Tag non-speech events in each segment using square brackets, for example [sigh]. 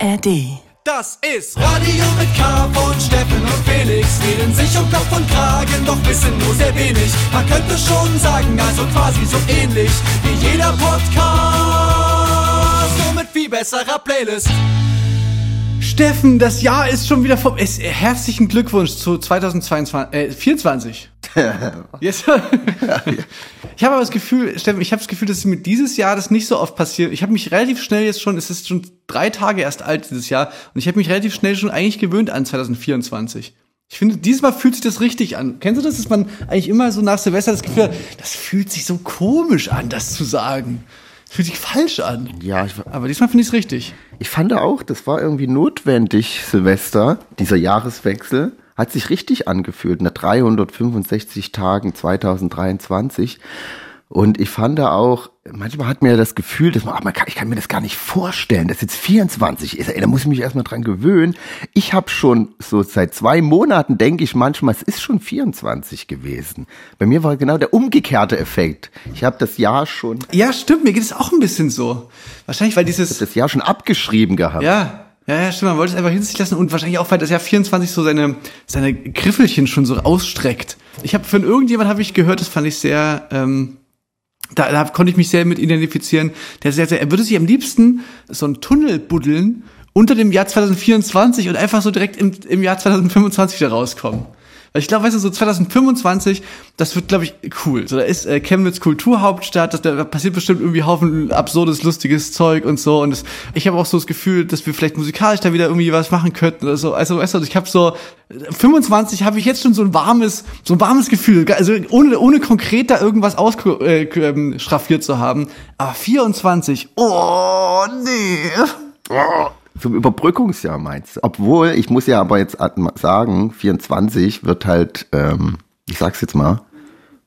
ARD. Das ist Radio mit K von Steffen und Felix. Reden sich um Kopf und Kragen, doch wissen nur sehr wenig. Man könnte schon sagen, also quasi so ähnlich wie jeder Podcast. Nur mit viel besserer Playlist. Steffen, das Jahr ist schon wieder vom. Es, herzlichen Glückwunsch zu 2022, äh, 24. [laughs] Jetzt, ich habe aber das Gefühl, Steffen, ich habe das Gefühl, dass mit dieses Jahr das nicht so oft passiert. Ich habe mich relativ schnell jetzt schon, es ist schon drei Tage erst alt dieses Jahr, und ich habe mich relativ schnell schon eigentlich gewöhnt an 2024. Ich finde, dieses Mal fühlt sich das richtig an. Kennst du das, dass man eigentlich immer so nach Silvester das Gefühl hat, das fühlt sich so komisch an, das zu sagen. Das fühlt sich falsch an. Ja, ich, Aber diesmal finde ich es richtig. ich fand auch, das war irgendwie notwendig, Silvester, dieser Jahreswechsel. Hat sich richtig angefühlt, nach 365 Tagen 2023. Und ich fand da auch, manchmal hat mir das Gefühl, dass man, ach, man kann, ich kann mir das gar nicht vorstellen, dass jetzt 24 ist. Ey, da muss ich mich erstmal dran gewöhnen. Ich habe schon so seit zwei Monaten, denke ich manchmal, es ist schon 24 gewesen. Bei mir war genau der umgekehrte Effekt. Ich habe das Jahr schon, Ja, stimmt, mir geht es auch ein bisschen so. Wahrscheinlich, weil dieses. das Jahr schon abgeschrieben gehabt. Ja, ja, ja, stimmt, man wollte es einfach hinter sich lassen und wahrscheinlich auch, weil das Jahr 24 so seine, seine Griffelchen schon so ausstreckt. Ich habe von irgendjemand habe ich gehört, das fand ich sehr, ähm, da, da konnte ich mich sehr mit identifizieren. Der sagt, er würde sich am liebsten so einen Tunnel buddeln unter dem Jahr 2024 und einfach so direkt im, im Jahr 2025 wieder rauskommen. Ich glaube, weißt du, so 2025, das wird, glaube ich, cool. So, da ist äh, Chemnitz Kulturhauptstadt, das, da passiert bestimmt irgendwie Haufen absurdes, lustiges Zeug und so. Und das, ich habe auch so das Gefühl, dass wir vielleicht musikalisch da wieder irgendwie was machen könnten oder so. Also, weißt du, ich habe so 25 habe ich jetzt schon so ein warmes, so ein warmes Gefühl. Also ohne, ohne konkret da irgendwas ausschraffiert äh, ähm, zu haben. Aber 24, oh nee. Zum Überbrückungsjahr meinst du? Obwohl, ich muss ja aber jetzt sagen, 24 wird halt, ähm, ich sag's jetzt mal,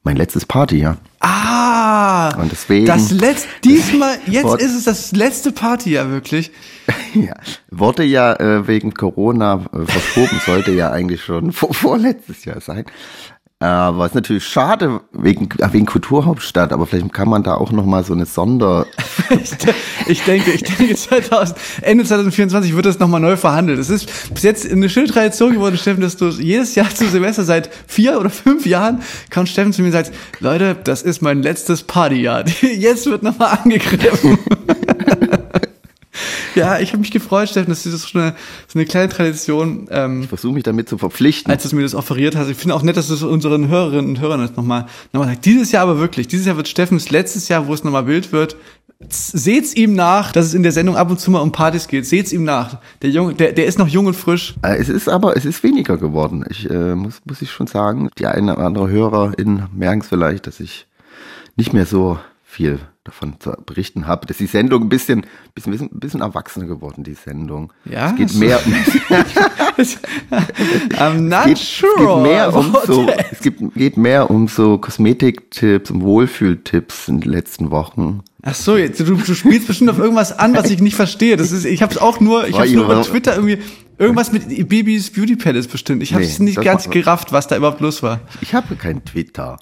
mein letztes Partyjahr. Ah, Und deswegen- das letzte, diesmal, [laughs] jetzt ist es das letzte Party ja wirklich. [laughs] Ja, wurde ja äh, wegen Corona äh, verschoben, sollte ja eigentlich schon [laughs] vor, vorletztes Jahr sein. Aber ist natürlich schade wegen, wegen Kulturhauptstadt, aber vielleicht kann man da auch noch mal so eine Sonder... Ich, [laughs] ich denke, ich denke 2000, Ende 2024 wird das nochmal neu verhandelt. Es ist bis jetzt eine schöne Tradition geworden, Steffen, dass du jedes Jahr zu Silvester seit vier oder fünf Jahren kommt Steffen zu mir und sagt, Leute, das ist mein letztes Partyjahr. [laughs] Jetzt wird nochmal angegriffen. [laughs] ja, ich habe mich gefreut, Steffen, das ist so eine, so eine kleine Tradition. Ähm, Ich versuche mich damit zu verpflichten. als du mir das offeriert hast. Ich finde auch nett, dass du es unseren Hörerinnen und Hörern jetzt nochmal noch mal sagst. Dieses Jahr aber wirklich. Dieses Jahr wird Steffens letztes Jahr, wo es nochmal Bild wird. Seht's ihm nach, dass es in der Sendung ab und zu mal um Partys geht. Seht's ihm nach. Der Junge, der, der ist noch jung und frisch. Äh, Es ist aber, es ist weniger geworden. Ich äh, muss, muss ich schon sagen, die eine oder andere Hörerin merken es vielleicht, dass ich nicht mehr so viel davon zu berichten habe. Dass die Sendung ein bisschen, bisschen, bisschen, bisschen erwachsener geworden, die Sendung. Ja, Es geht mehr, [laughs] [laughs] I'm not geht, sure. es geht mehr um so, es gibt, geht mehr um so Kosmetiktipps, um Wohlfühltipps in den letzten Wochen. Ach so, jetzt, du, du spielst bestimmt auf irgendwas an, was ich nicht verstehe. Das ist, ich habe es auch nur, ich habe nur über Twitter irgendwie irgendwas mit Babys Beauty Palace bestimmt. Ich habe es Nee, nicht das ganz gerafft, was da überhaupt los war. Ich habe kein Twitter.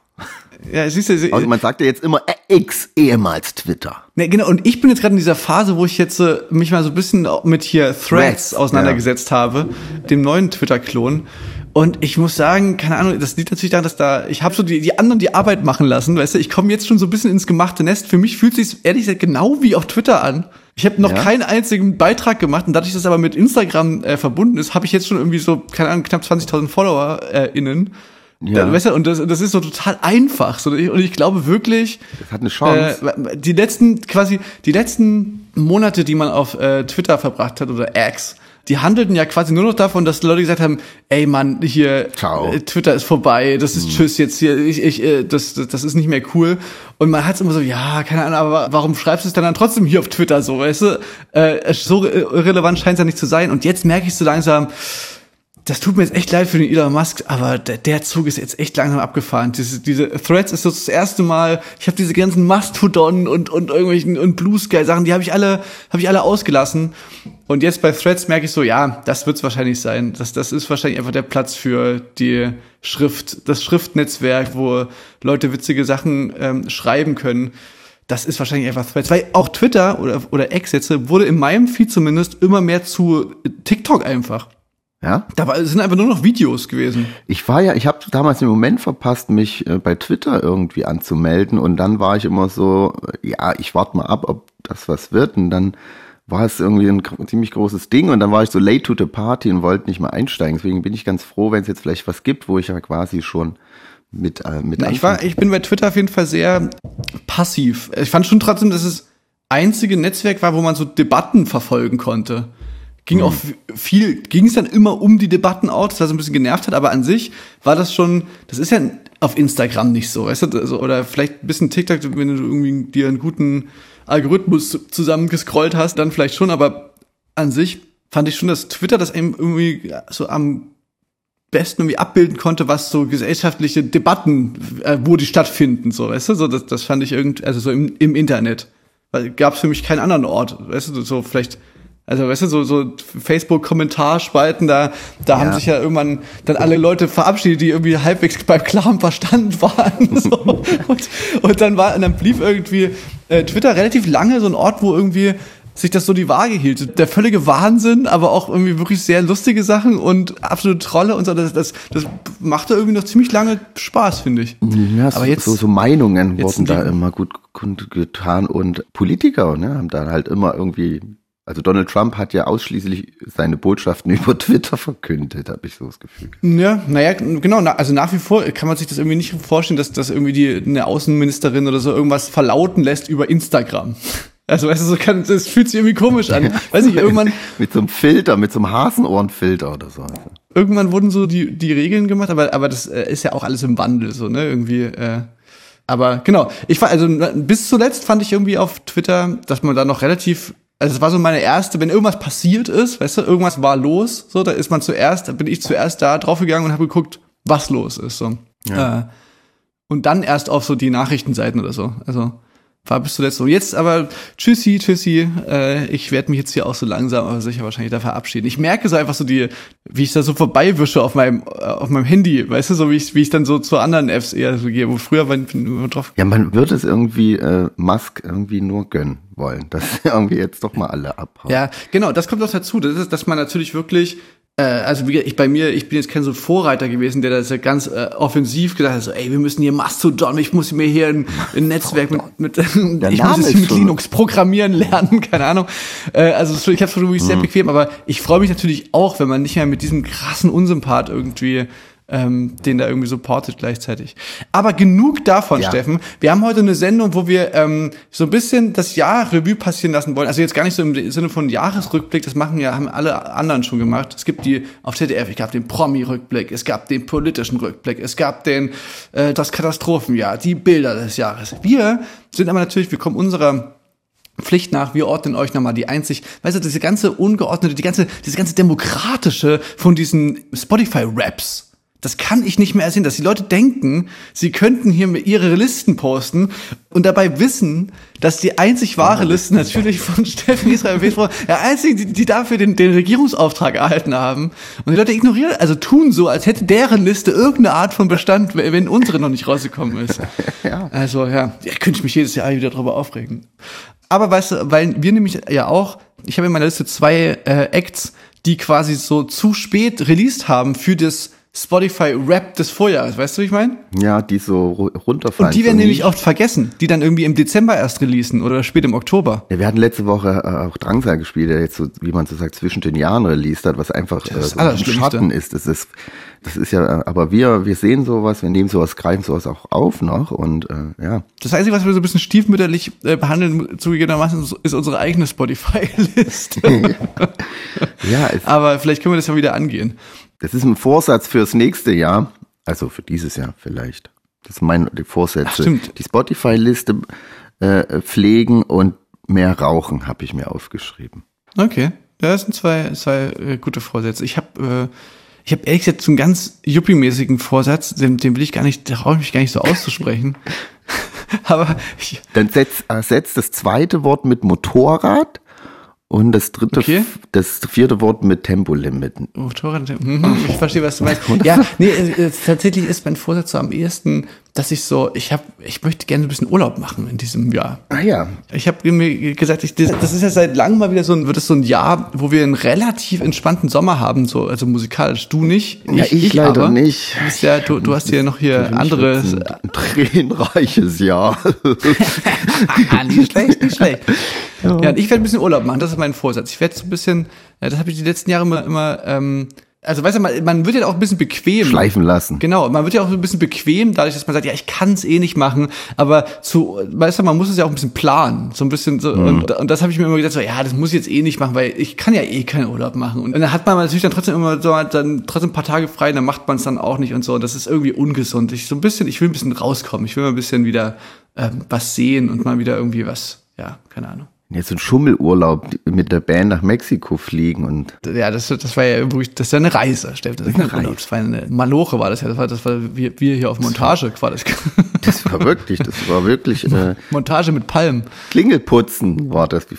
Ja, siehst du, Also man sagt ja jetzt immer äh, X, ehemals Twitter. Ne, genau, und ich bin jetzt gerade in dieser Phase, wo ich jetzt äh, mich mal so ein bisschen mit hier Threads, Threads, auseinandergesetzt habe, dem neuen Twitter-Klon. Und ich muss sagen, keine Ahnung, das liegt natürlich daran, dass da, ich habe so die, die anderen die Arbeit machen lassen, weißt du, ich komme jetzt schon so ein bisschen ins gemachte Nest. Für mich fühlt sich ehrlich gesagt genau wie auf Twitter an. Ich habe noch Ja. keinen einzigen Beitrag gemacht und dadurch, dass es aber mit Instagram äh, verbunden ist, habe ich jetzt schon irgendwie so, keine Ahnung, knapp 20.000 Follower äh, innen. Ja. Weißt du, und das, das ist so total einfach. So, und ich glaube wirklich, Das hat eine Chance. äh, die letzten, quasi, die letzten Monate, die man auf äh, Twitter verbracht hat oder X, die handelten ja quasi nur noch davon, dass Leute gesagt haben, ey Mann, hier, Ciao. äh, Twitter ist vorbei, das ist Tschüss jetzt hier, ich, ich, äh, das, das, das ist nicht mehr cool. Und man hat es immer so, ja, keine Ahnung, aber warum schreibst du es dann, dann trotzdem hier auf Twitter so, weißt du? Äh, so irrelevant scheint es ja nicht zu sein. Und jetzt merke ich so langsam, das tut mir jetzt echt leid für den Elon Musk, aber der, der Zug ist jetzt echt langsam abgefahren. Diese, diese Threads ist so das erste Mal, ich habe diese ganzen Mastodon und, und irgendwelchen und Blue Sky Sachen, die habe ich alle, habe ich alle ausgelassen. Und jetzt bei Threads merke ich so, ja, das wird's wahrscheinlich sein. Das, das ist wahrscheinlich einfach der Platz für die Schrift, das Schriftnetzwerk, wo Leute witzige Sachen ähm, schreiben können. das ist wahrscheinlich einfach Threads. Weil auch Twitter oder, oder X jetzt wurde in meinem Feed zumindest immer mehr zu TikTok einfach. Ja? Da war, sind einfach nur noch Videos gewesen. Ich war ja, ich habe damals den Moment verpasst, mich äh, bei Twitter irgendwie anzumelden und dann war ich immer so, äh, ja, ich warte mal ab, ob das was wird und dann war es irgendwie ein ziemlich großes Ding und dann war ich so late to the party und wollte nicht mehr einsteigen. Deswegen bin ich ganz froh, wenn es jetzt vielleicht was gibt, wo ich ja quasi schon mit äh, mit Na, ich war, ich bin bei Twitter auf jeden Fall sehr passiv. Ich fand schon trotzdem, dass es einzige Netzwerk war, wo man so Debatten verfolgen konnte. Ging auch viel, ging es dann immer um die Debatten auch, das was ein bisschen genervt hat, aber an sich war das schon, das ist ja auf Instagram nicht so, weißt du, also, oder vielleicht ein bisschen TikTok, wenn du irgendwie dir einen guten Algorithmus zusammengescrollt hast, dann vielleicht schon, aber an sich fand ich schon, dass Twitter das eben irgendwie so am besten irgendwie abbilden konnte, was so gesellschaftliche Debatten, äh, wo die stattfinden, so, weißt du, so, das, das fand ich irgendwie, also so im, im Internet. Weil gab es für mich keinen anderen Ort, weißt du, so vielleicht also weißt du, so, so Facebook-Kommentarspalten, da, da ja. haben sich ja irgendwann dann alle Leute verabschiedet, die irgendwie halbwegs [laughs] beim klaren Verstand waren. [laughs] So. und, und dann war, und dann blieb irgendwie äh, Twitter relativ lange so ein Ort, wo irgendwie sich das so die Waage hielt. Der völlige Wahnsinn, aber auch irgendwie wirklich sehr lustige Sachen und absolute Trolle und so. Das, das, das machte irgendwie noch ziemlich lange Spaß, finde ich. Ja, aber jetzt, so, so Meinungen wurden da immer gut kundgetan und Politiker ne, haben da halt immer irgendwie also Donald Trump hat ja ausschließlich seine Botschaften [laughs] über Twitter verkündet, habe ich so das Gefühl. Ja, naja, genau. Also nach wie vor kann man sich das irgendwie nicht vorstellen, dass, dass irgendwie die, eine Außenministerin oder so irgendwas verlauten lässt über Instagram. [laughs] Also weißt du, so kann, das fühlt sich irgendwie komisch an. [laughs] Weiß ich, irgendwann. mit so einem Filter, mit so einem Hasenohrenfilter oder so. Irgendwann wurden so die, die Regeln gemacht, aber, aber das äh, ist ja auch alles im Wandel, so, ne? Irgendwie, äh, aber genau, ich war, also bis zuletzt fand ich irgendwie auf Twitter, dass man da noch relativ also es war so meine erste, wenn irgendwas passiert ist, weißt du, irgendwas war los, so, da ist man zuerst, da bin ich zuerst da draufgegangen und habe geguckt, was los ist, so. Ja. Äh, und dann erst auf so die Nachrichtenseiten oder so. Also war bis zuletzt so. Jetzt aber tschüssi, tschüssi. Äh, ich werde mich jetzt hier auch so langsam aber sicher wahrscheinlich da verabschieden. Ich merke so einfach so die, wie ich da so vorbeiwische auf meinem äh, auf meinem Handy, weißt du, so wie ich wie ich dann so zu anderen Apps eher so gehe, wo früher war ich immer drauf. Ja, man wird es irgendwie äh, Musk irgendwie nur gönnen wollen, dass [laughs] irgendwie jetzt doch mal alle abhauen. Ja, genau, das kommt auch dazu, das ist, dass man natürlich wirklich äh, also wie ich bei mir, ich bin jetzt kein so Vorreiter gewesen, der das ja ganz äh, offensiv gesagt hat, so, ey, wir müssen hier Mastodon, ich muss mir hier ein, ein Netzwerk mit, mit [laughs] ich muss jetzt mit Linux programmieren lernen, [laughs] keine Ahnung. Äh, also ich habe es wirklich sehr mhm. bequem, aber ich freue mich natürlich auch, wenn man nicht mehr mit diesem krassen Unsympath irgendwie ähm, den da irgendwie supportet gleichzeitig. Aber genug davon, ja. Steffen. Wir haben heute eine Sendung, wo wir ähm, so ein bisschen das Jahr Revue passieren lassen wollen. Also jetzt gar nicht so im Sinne von Jahresrückblick, das machen ja, haben alle anderen schon gemacht. Es gibt die auf ZDF, es gab den Promi-Rückblick, es gab den politischen Rückblick, es gab den äh, das Katastrophenjahr, die Bilder des Jahres. Wir sind aber natürlich, wir kommen unserer Pflicht nach, wir ordnen euch nochmal die einzig, weißt du, diese ganze ungeordnete, die ganze, diese ganze demokratische von diesen Spotify-Raps das kann ich nicht mehr ersehen, dass die Leute denken, sie könnten hier ihre Listen posten und dabei wissen, dass die einzig wahre Liste natürlich von [laughs] Steffen Israel Petrov, der einzigen, die, die dafür den, den Regierungsauftrag erhalten haben. Und die Leute ignorieren, also tun so, als hätte deren Liste irgendeine Art von Bestand, wenn unsere noch nicht rausgekommen ist. [laughs] ja. Also ja, ja, könnte ich mich jedes Jahr wieder drüber aufregen. Aber weißt du, weil wir nämlich ja auch, ich habe in meiner Liste zwei äh, Acts, die quasi so zu spät released haben für das Spotify-Rap des Vorjahres, weißt du, wie ich meine? Ja, die so runterfallen. Und die werden nämlich oft vergessen, die dann irgendwie im Dezember erst releasen oder spät im Oktober. Ja, wir hatten letzte Woche äh, auch Drangsal gespielt, der jetzt so, wie man so sagt, zwischen den Jahren released hat, was einfach äh, so ein Schatten ist. Das ist, das ist ja, aber wir, wir sehen sowas, wir nehmen sowas, greifen sowas auch auf noch und äh, ja. Das Einzige, was wir so ein bisschen stiefmütterlich äh, behandeln, zugegebenermaßen, ist unsere eigene Spotify-Liste. [laughs] ja, aber vielleicht können wir das ja wieder angehen. Das ist ein Vorsatz fürs nächste Jahr, also für dieses Jahr vielleicht. Das sind meine Vorsätze. Ach, die Spotify-Liste äh, pflegen und mehr rauchen, habe ich mir aufgeschrieben. Okay, ja, das sind zwei, zwei äh, gute Vorsätze. Ich habe äh, ich habe ehrlich gesagt so einen ganz yuppie-mäßigen Vorsatz, den, den will ich gar nicht, da traue ich mich gar nicht so auszusprechen. [laughs] [laughs] Aber ich, dann setz, äh, setz das zweite Wort mit Motorrad Und das dritte, Okay. das vierte Wort mit Tempolimiten. Motorrad, mhm, ich verstehe, was du meinst. [laughs] Ja, nee, tatsächlich ist mein Vorsatz so am ehesten, dass ich so, ich habe, ich möchte gerne ein bisschen Urlaub machen in diesem Jahr. Ah ja, Ich habe mir gesagt, ich, das, ist ja seit langem mal wieder so ein, wird es so ein Jahr, wo wir einen relativ entspannten Sommer haben, so, also musikalisch. Du nicht? Ja, ich leider aber. nicht. Du, bist ja, du, du hast hier noch hier andere. ein [laughs] tränenreiches Jahr. Ah, nicht schlecht, nicht schlecht. Ja, und ich werde ein bisschen Urlaub machen, das ist mein Vorsatz. Ich werde so ein bisschen, ja, das habe ich die letzten Jahre immer, immer ähm, also weißt du, man, man wird ja auch ein bisschen bequem. Schleifen lassen. Genau, man wird ja auch ein bisschen bequem, dadurch, dass man sagt, ja, ich kann es eh nicht machen, aber zu, weißt du, man muss es ja auch ein bisschen planen, so ein bisschen so, und, und das habe ich mir immer gesagt, so, ja, das muss ich jetzt eh nicht machen, weil ich kann ja eh keinen Urlaub machen. Und dann hat man natürlich dann trotzdem immer so, dann trotzdem ein paar Tage frei, dann macht man es dann auch nicht und so, und das ist irgendwie ungesund. Ich so ein bisschen, ich will ein bisschen rauskommen, ich will mal ein bisschen wieder ähm, was sehen und mal wieder irgendwie was, ja, keine Ahnung. Jetzt so ein Schummelurlaub mit der Band nach Mexiko fliegen und Ja, das, das war ja wirklich, das ist ja eine Reise, Steffen. Das, eine. Reise. das war eine Maloche war das ja, das war, das war wir, wir hier auf Montage, war das. das war wirklich, das war wirklich [laughs] äh, Montage mit Palmen. Klingelputzen war das, die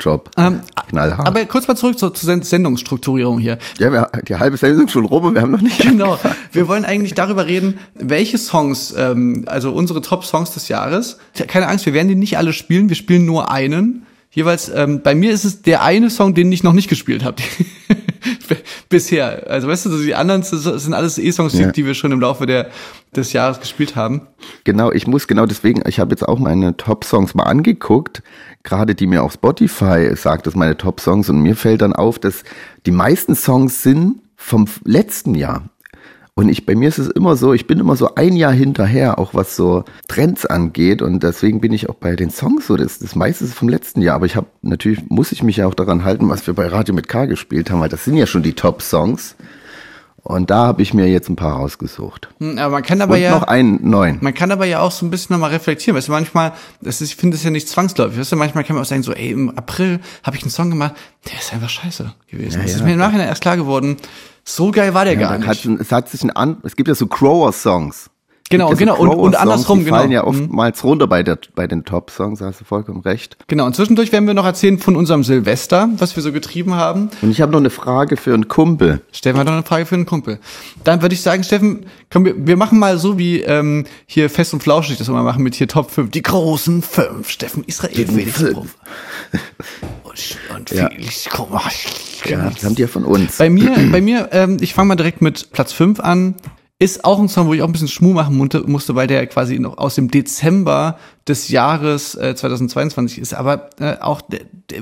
Vertreterjob. Ähm, Knallhart. Aber kurz mal zurück zur, zur Send- Sendungsstrukturierung hier. ja, wir, die halbe Sendung ist schon rum und wir haben noch nicht. Genau. Wir wollen eigentlich darüber reden, welche Songs, ähm, also unsere Top-Songs des Jahres. Keine Angst, wir werden die nicht alle spielen, wir spielen nur einen. Jeweils, ähm, bei mir ist es der eine Song, den ich noch nicht gespielt habe. [laughs] Bisher. Also weißt du, die anderen sind alles E-Songs, die- Ja. die wir schon im Laufe der, des Jahres gespielt haben. Genau, ich muss genau deswegen, ich habe jetzt auch meine Top-Songs mal angeguckt, gerade die mir auf Spotify sagt, das meine Top-Songs und mir fällt dann auf, dass die meisten Songs sind vom letzten Jahr. Und ich, bei mir ist es immer so, ich bin immer so ein Jahr hinterher, auch was so Trends angeht. Und deswegen bin ich auch bei den Songs so, das, das meiste ist vom letzten Jahr. Aber ich habe, natürlich muss ich mich ja auch daran halten, was wir bei Radio mit K gespielt haben, weil das sind ja schon die Top-Songs. Und da habe ich mir jetzt ein paar rausgesucht. Hm, Aber man kann aber Und ja. noch einen neuen. Man kann aber ja auch so ein bisschen nochmal reflektieren, weißt du, manchmal, das ist, ich finde es ja nicht zwangsläufig, weißt du, manchmal kann man auch sagen, so, ey, im April habe ich einen Song gemacht, der ist einfach scheiße gewesen. Ja, das ist ja. mir im Nachhinein erst klar geworden, so geil war der Ja, gar nicht. Hat, es hat sich ein an, es gibt ja so Crower-Songs. Genau, genau, und- und Crower-Songs, andersrum, die genau. fallen ja Mhm. oftmals runter bei, der, bei den Top-Songs, hast du vollkommen recht. Genau, und zwischendurch werden wir noch erzählen von unserem Silvester, was wir so getrieben haben. Und ich habe noch eine Frage für einen Kumpel. Steffen hat noch eine Frage für einen Kumpel. Dann würde ich sagen, Steffen, komm, wir, wir machen mal so wie ähm, hier Fest und Flauschig das immer machen mit hier Top 5, die großen fünf. Steffen, Israel, fünf. Und, Ja. Felix, guck mal. Ja, das haben die ja von uns. Bei mir, bei mir, ähm, ich fange mal direkt mit Platz 5 an. Ist auch ein Song, wo ich auch ein bisschen Schmuh machen musste, weil der quasi noch aus dem Dezember des Jahres äh, 2022 ist. Aber äh, auch,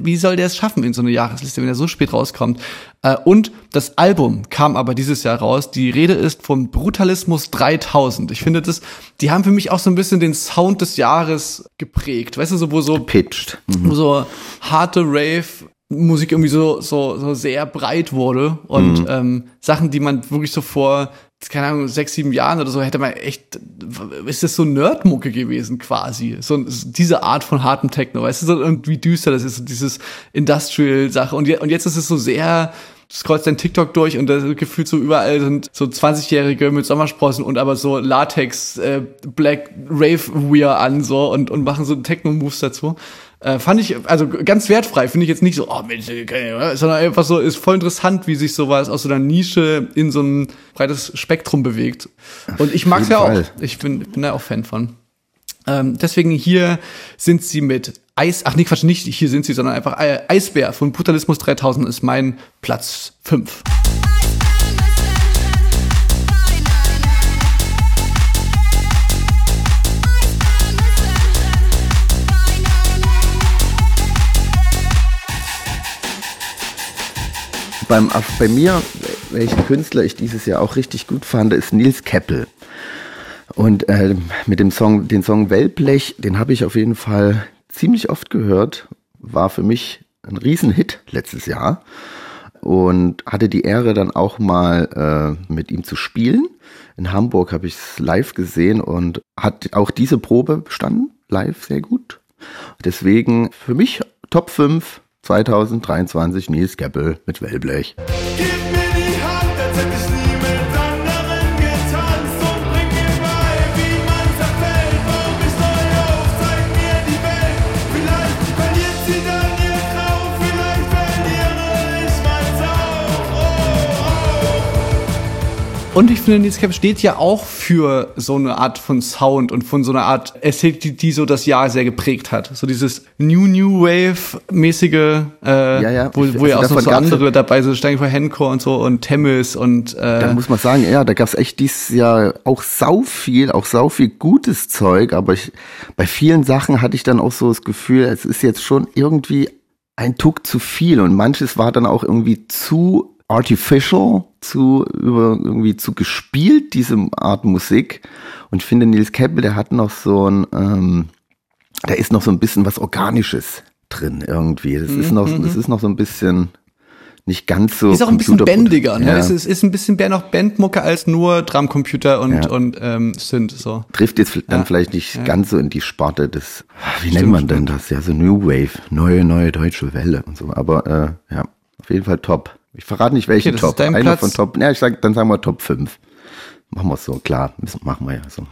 wie soll der es schaffen in so eine Jahresliste, wenn er so spät rauskommt? Äh, und das Album kam aber dieses Jahr raus. Die Rede ist von Brutalismus 3000. Ich finde das, die haben für mich auch so ein bisschen den Sound des Jahres geprägt. Weißt du, so wo so Pitched. wo so harte Rave Musik irgendwie so so so sehr breit wurde und ähm, Sachen, die man wirklich so vor keine Ahnung sechs sieben Jahren oder so hätte man echt ist das so Nerdmucke gewesen quasi so diese Art von hartem Techno, weißt du so und wie düster das ist so dieses Industrial Sache und, je, und jetzt ist es so sehr Du scrollst dein TikTok durch und da gefühlt so überall sind so 20-Jährige mit Sommersprossen und aber so Latex äh, Black Rave Wear an so und und machen so Techno Moves dazu. Äh, fand ich also ganz wertfrei, finde ich jetzt nicht so oh Mensch, Ahnung, sondern einfach so ist voll interessant, wie sich sowas aus so einer Nische in so ein breites Spektrum bewegt. Und ich mag's ja auch. Fall. Ich bin bin da auch Fan von. Ähm, deswegen hier sind sie mit Eis, ach nee, Quatsch, nicht hier sind sie, sondern einfach äh, Eisbär von Brutalismus 3000 ist mein Platz 5. Beim, bei mir, welchen Künstler ich dieses Jahr auch richtig gut fand, ist Nils Keppel. Und äh, mit dem Song, den Song Wellblech, den habe ich auf jeden Fall ziemlich oft gehört. War für mich ein Riesenhit letztes Jahr. Und hatte die Ehre dann auch mal äh, mit ihm zu spielen. In Hamburg habe ich es live gesehen und hat auch diese Probe bestanden, live sehr gut. Deswegen für mich Top 5 2023 Nils Keppel mit Wellblech. Gib mir die Hand, Und ich finde, Nils Cap steht ja auch für so eine Art von Sound und von so einer Art Ästhetik, die, die so das Jahr sehr geprägt hat. So dieses New New Wave mäßige, äh, Ja, ja. wo, wo ja auch also noch so andere dabei sind, Steigen vor Hencore und so und Temmis und äh, Da muss man sagen, ja, da gab's echt dieses Jahr auch sau viel, auch sau viel gutes Zeug, aber ich, bei vielen Sachen hatte ich dann auch so das Gefühl, es ist jetzt schon irgendwie ein Tuck zu viel und manches war dann auch irgendwie zu artificial, zu über irgendwie zu gespielt, diese Art Musik. Und ich finde, Nils Keppel, der hat noch so ein, ähm, da ist noch so ein bisschen was Organisches drin irgendwie. Das ist noch, das ist noch so ein bisschen nicht ganz so. ist auch ein bisschen bändiger. Ne? Ja. Es ist, ist ein bisschen mehr noch Bandmucke als nur Drumcomputer und, Ja. und ähm, Synth. So. trifft jetzt dann Ja. vielleicht nicht ganz so in die Sparte des, wie Stimmt, nennt man denn das? Ja, so New Wave, neue, neue deutsche Welle und so. Aber äh, ja, auf jeden Fall top. Ich verrate nicht welchen Okay, Top. Einer Platz. von Top. Ja, ich sag, dann sagen wir Top 5. Machen wir es so, klar. Müssen- Machen wir ja so.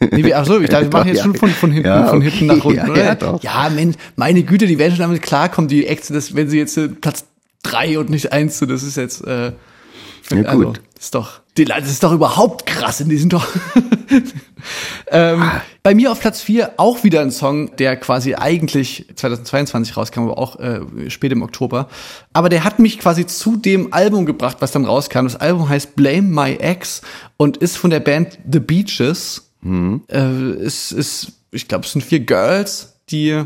Nee, wie- ach so, ich [laughs] dachte, wir machen jetzt schon von, von hinten, Ja, von hinten nach unten, Ja, oder? ja, ja, Mensch, meine Güte, die werden schon damit klarkommen, die Äxte, das, wenn sie jetzt äh, Platz drei und nicht eins sind, das ist jetzt, äh, Ja, also, gut. das ist doch, die, das ist doch überhaupt krass, die sind doch. ähm, Ah. Bei mir auf Platz vier auch wieder ein Song, der quasi eigentlich 2022 rauskam, aber auch äh, spät im Oktober. Aber der hat mich quasi zu dem Album gebracht, was dann rauskam. Das Album heißt Blame My Ex und ist von der Band The Beaches. Mhm. Äh, es ist, ich glaube, es sind vier Girls, die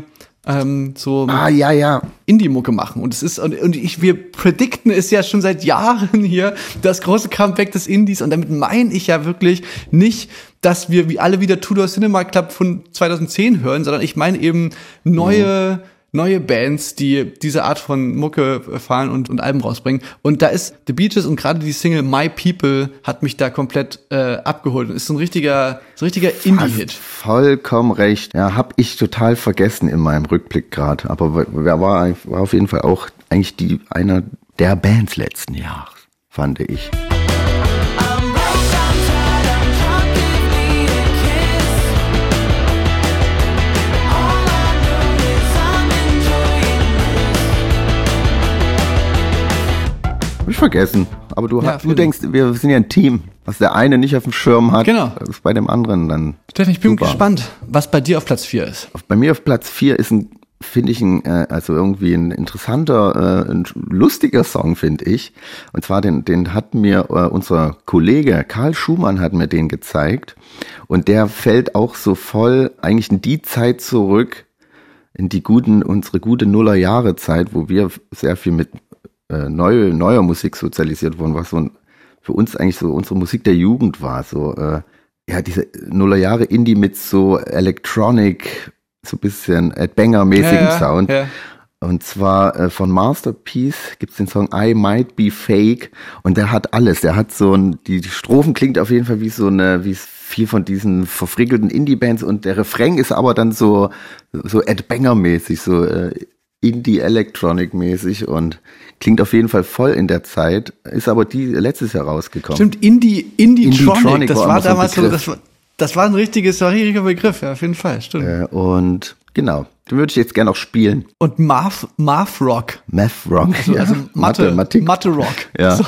ähm, so Ah, ja, ja. Indie-Mucke machen. Und es ist, und, und ich, wir predikten es ja schon seit Jahren hier, das große Comeback des Indies. Und damit meine ich ja wirklich nicht, dass wir wie alle wieder Tudor Cinema Club von 2010 hören, sondern ich meine eben neue, neue Bands, die diese Art von Mucke fahren und, und Alben rausbringen. Und da ist The Beaches und gerade die Single My People hat mich da komplett äh, abgeholt. Ist so ein richtiger, so ein richtiger Indie-Hit. Vollkommen recht. Ja, hab ich total vergessen in meinem Rückblick gerade. Aber wer war, war auf jeden Fall auch eigentlich die einer der Bands letzten Jahres, fand ich. Vergessen. Aber du, Ja, hast, du denkst, wir sind ja ein Team. Was der eine nicht auf dem Schirm hat, Genau. ist bei dem anderen dann. Steffen, ich bin Super. gespannt, was bei dir auf Platz 4 ist. Bei mir auf Platz 4 ist ein, finde ich, ein, äh, also irgendwie ein interessanter, äh, ein lustiger Song, finde ich. Und zwar den, den hat mir äh, unser Kollege Karl Schumann hat mir den gezeigt. Und der fällt auch so voll eigentlich in die Zeit zurück, in die guten, unsere gute Nullerjahre-Zeit, wo wir sehr viel mit äh, neue, neuer Musik sozialisiert wurden, was so ein, für uns eigentlich so unsere Musik der Jugend war. So, äh, ja, diese Nullerjahre Indie mit so Electronic, so ein bisschen Banger-mäßigem Sound. Ja. Und zwar äh, von Masterpiece gibt's den Song I Might Be Fake und der hat alles. Der hat so ein, die, die Strophen klingt auf jeden Fall wie so eine, wie es viel von diesen verfrickelten Indie-Bands und der Refrain ist aber dann so, so Ed Banger-mäßig, so äh, Indie-Electronic-mäßig und klingt auf jeden Fall voll in der Zeit, ist aber die letztes Jahr rausgekommen. Stimmt, Indie, Indie-Tronic, Indie-Tronic das war damals so, das war, das war ein richtiges, war ein richtiger Begriff, ja, auf jeden Fall, stimmt. Äh, und genau, den würde ich jetzt gerne auch spielen. Und Marv, Marv Rock. Math Rock. Also, also Mathe, Mathematik. Mathe Rock. [laughs] Ja. So,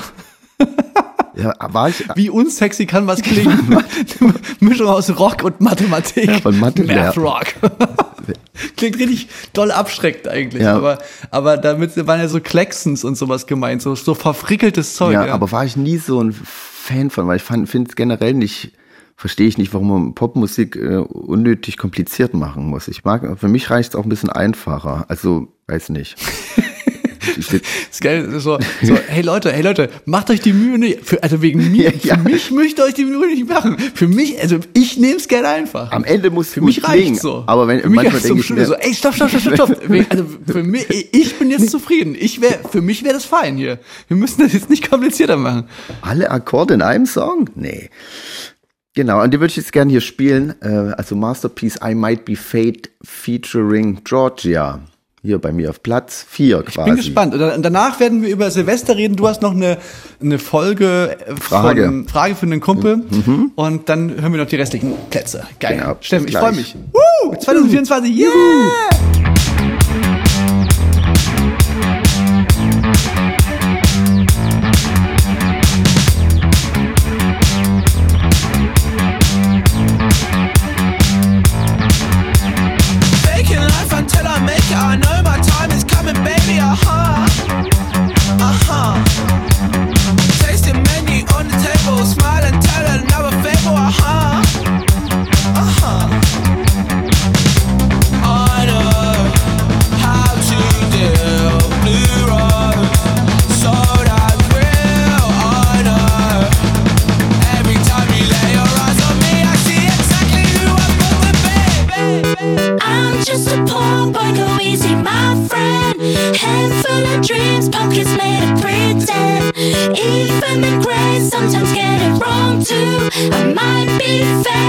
ja, war ich, wie unsexy kann was klingen? [laughs] Mischung aus Rock und Mathematik. Ja, von Mathe Math. Rock. [laughs] [laughs] Klingt richtig doll abschreckend eigentlich, Ja. aber, aber damit waren ja so Klecksens und sowas gemeint, so, so verfrickeltes Zeug. ja, aber war ich nie so ein Fan von, weil ich finde es generell nicht, verstehe ich nicht, warum man Popmusik äh, unnötig kompliziert machen muss. Ich mag, für mich reicht es auch ein bisschen einfacher. Also, weiß nicht. [laughs] Ist geil, so, so, hey Leute, hey Leute, macht euch die Mühe nicht, für, also wegen mir, Ja, [laughs] ja. für mich möchte euch die Mühe nicht machen. Für mich, also ich nehme es gerne einfach. Am Ende muss für mich reicht so. Aber wenn für manchmal denke ich mir, so, ey, stopp, stopp, stopp, stopp, [laughs] Also für mich, ich bin jetzt zufrieden. Ich wäre, für mich wäre das fein hier. Wir müssen das jetzt nicht komplizierter machen. alle Akkorde in einem Song? Nee. Genau, und die würde ich jetzt gerne hier spielen. Äh, also Masterpiece I Might Be Fate featuring Georgia. Hier bei mir auf Platz 4 quasi. Ich bin gespannt. Und danach werden wir über Silvester reden. Du hast noch eine, eine Folge äh, Frage. von Frage für einen Kumpel. Und dann hören wir noch die restlichen Plätze. Geil. Genau, Steffen, ich freue mich. Woo! 2024, yeah! easy,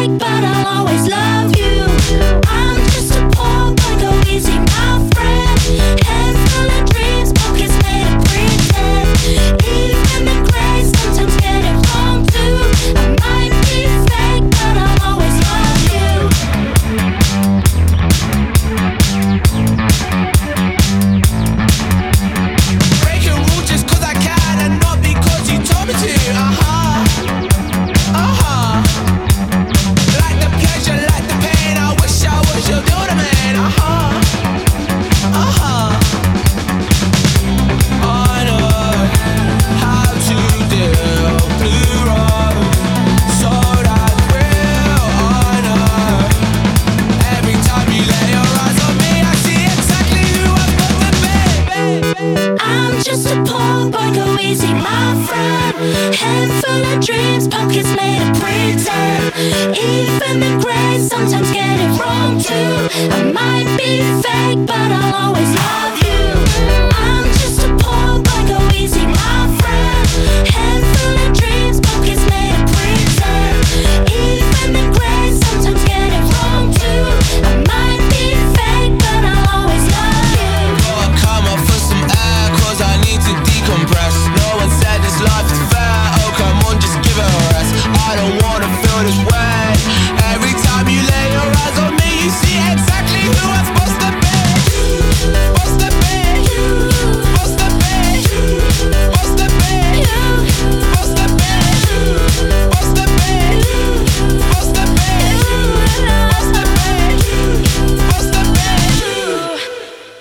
but I'll always love you.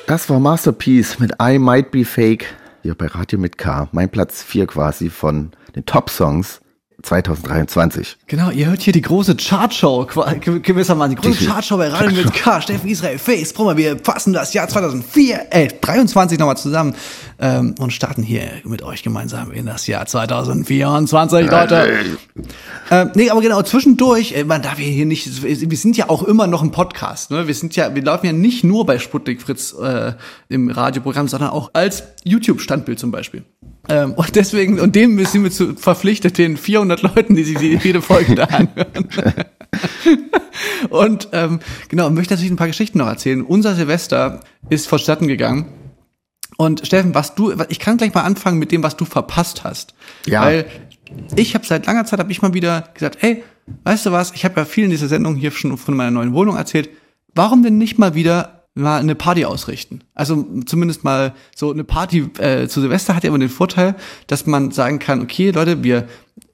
Das war Masterpiece mit I Might Be Fake hier bei Radio mit K. Mein Platz 4 quasi von den Top-Songs 2023. Genau, ihr hört hier die große Chartshow, gewissermaßen, die große Chartshow bei Radio mit K, Steffen Israel, Face, Brummer, wir fassen das Jahr 2004, äh, 23 nochmal zusammen ähm, und starten hier mit euch gemeinsam in das Jahr 2024, Leute. Ähm, nee, aber genau, zwischendurch, äh, man darf hier nicht, wir sind ja auch immer noch ein Podcast, ne? Wir sind ja, wir laufen ja nicht nur bei Sputnik Fritz äh, im Radioprogramm, sondern auch als YouTube-Standbild zum Beispiel. Ähm, und deswegen, und dem sind wir zu verpflichtet, den 400 Leuten, die sich jede Folge da anhören. [laughs] und ähm, genau, möchte natürlich ein paar Geschichten noch erzählen. Unser Silvester ist vonstatten gegangen. Und Steffen, was du, ich kann gleich mal anfangen mit dem, was du verpasst hast. Ja. Weil ich habe seit langer Zeit, habe ich mal wieder gesagt, ey, weißt du was, ich habe ja viel in dieser Sendung hier schon von meiner neuen Wohnung erzählt, warum denn nicht mal wieder mal eine Party ausrichten? Also zumindest mal so eine Party äh, zu Silvester hat ja immer den Vorteil, dass man sagen kann, okay, Leute, wir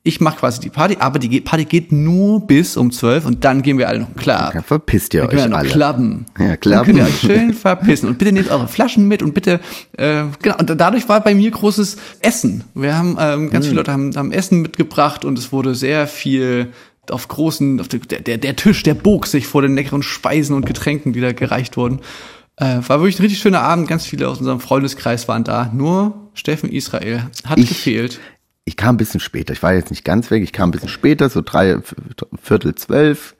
ich mache quasi die Party, aber die Party geht nur bis um 12 und dann gehen wir alle noch klar. Ja, verpisst ihr Dann euch wir noch alle. klabben. Ja, Dann klabben. könnt ihr euch schön verpissen. Und bitte nehmt eure Flaschen mit und bitte, äh, genau, und dadurch war bei mir großes Essen. Wir haben, ähm, ganz viele Leute haben, haben Essen mitgebracht und es wurde sehr viel auf großen, auf der, der, der Tisch, der bog sich vor den leckeren Speisen und Getränken, die da gereicht wurden. Äh, war wirklich ein richtig schöner Abend. Ganz viele aus unserem Freundeskreis waren da. Nur Steffen Israel hat Ich- gefehlt. Ich kam ein bisschen später. Ich war jetzt nicht ganz weg. Ich kam ein bisschen später, so drei, Viertel zwölf.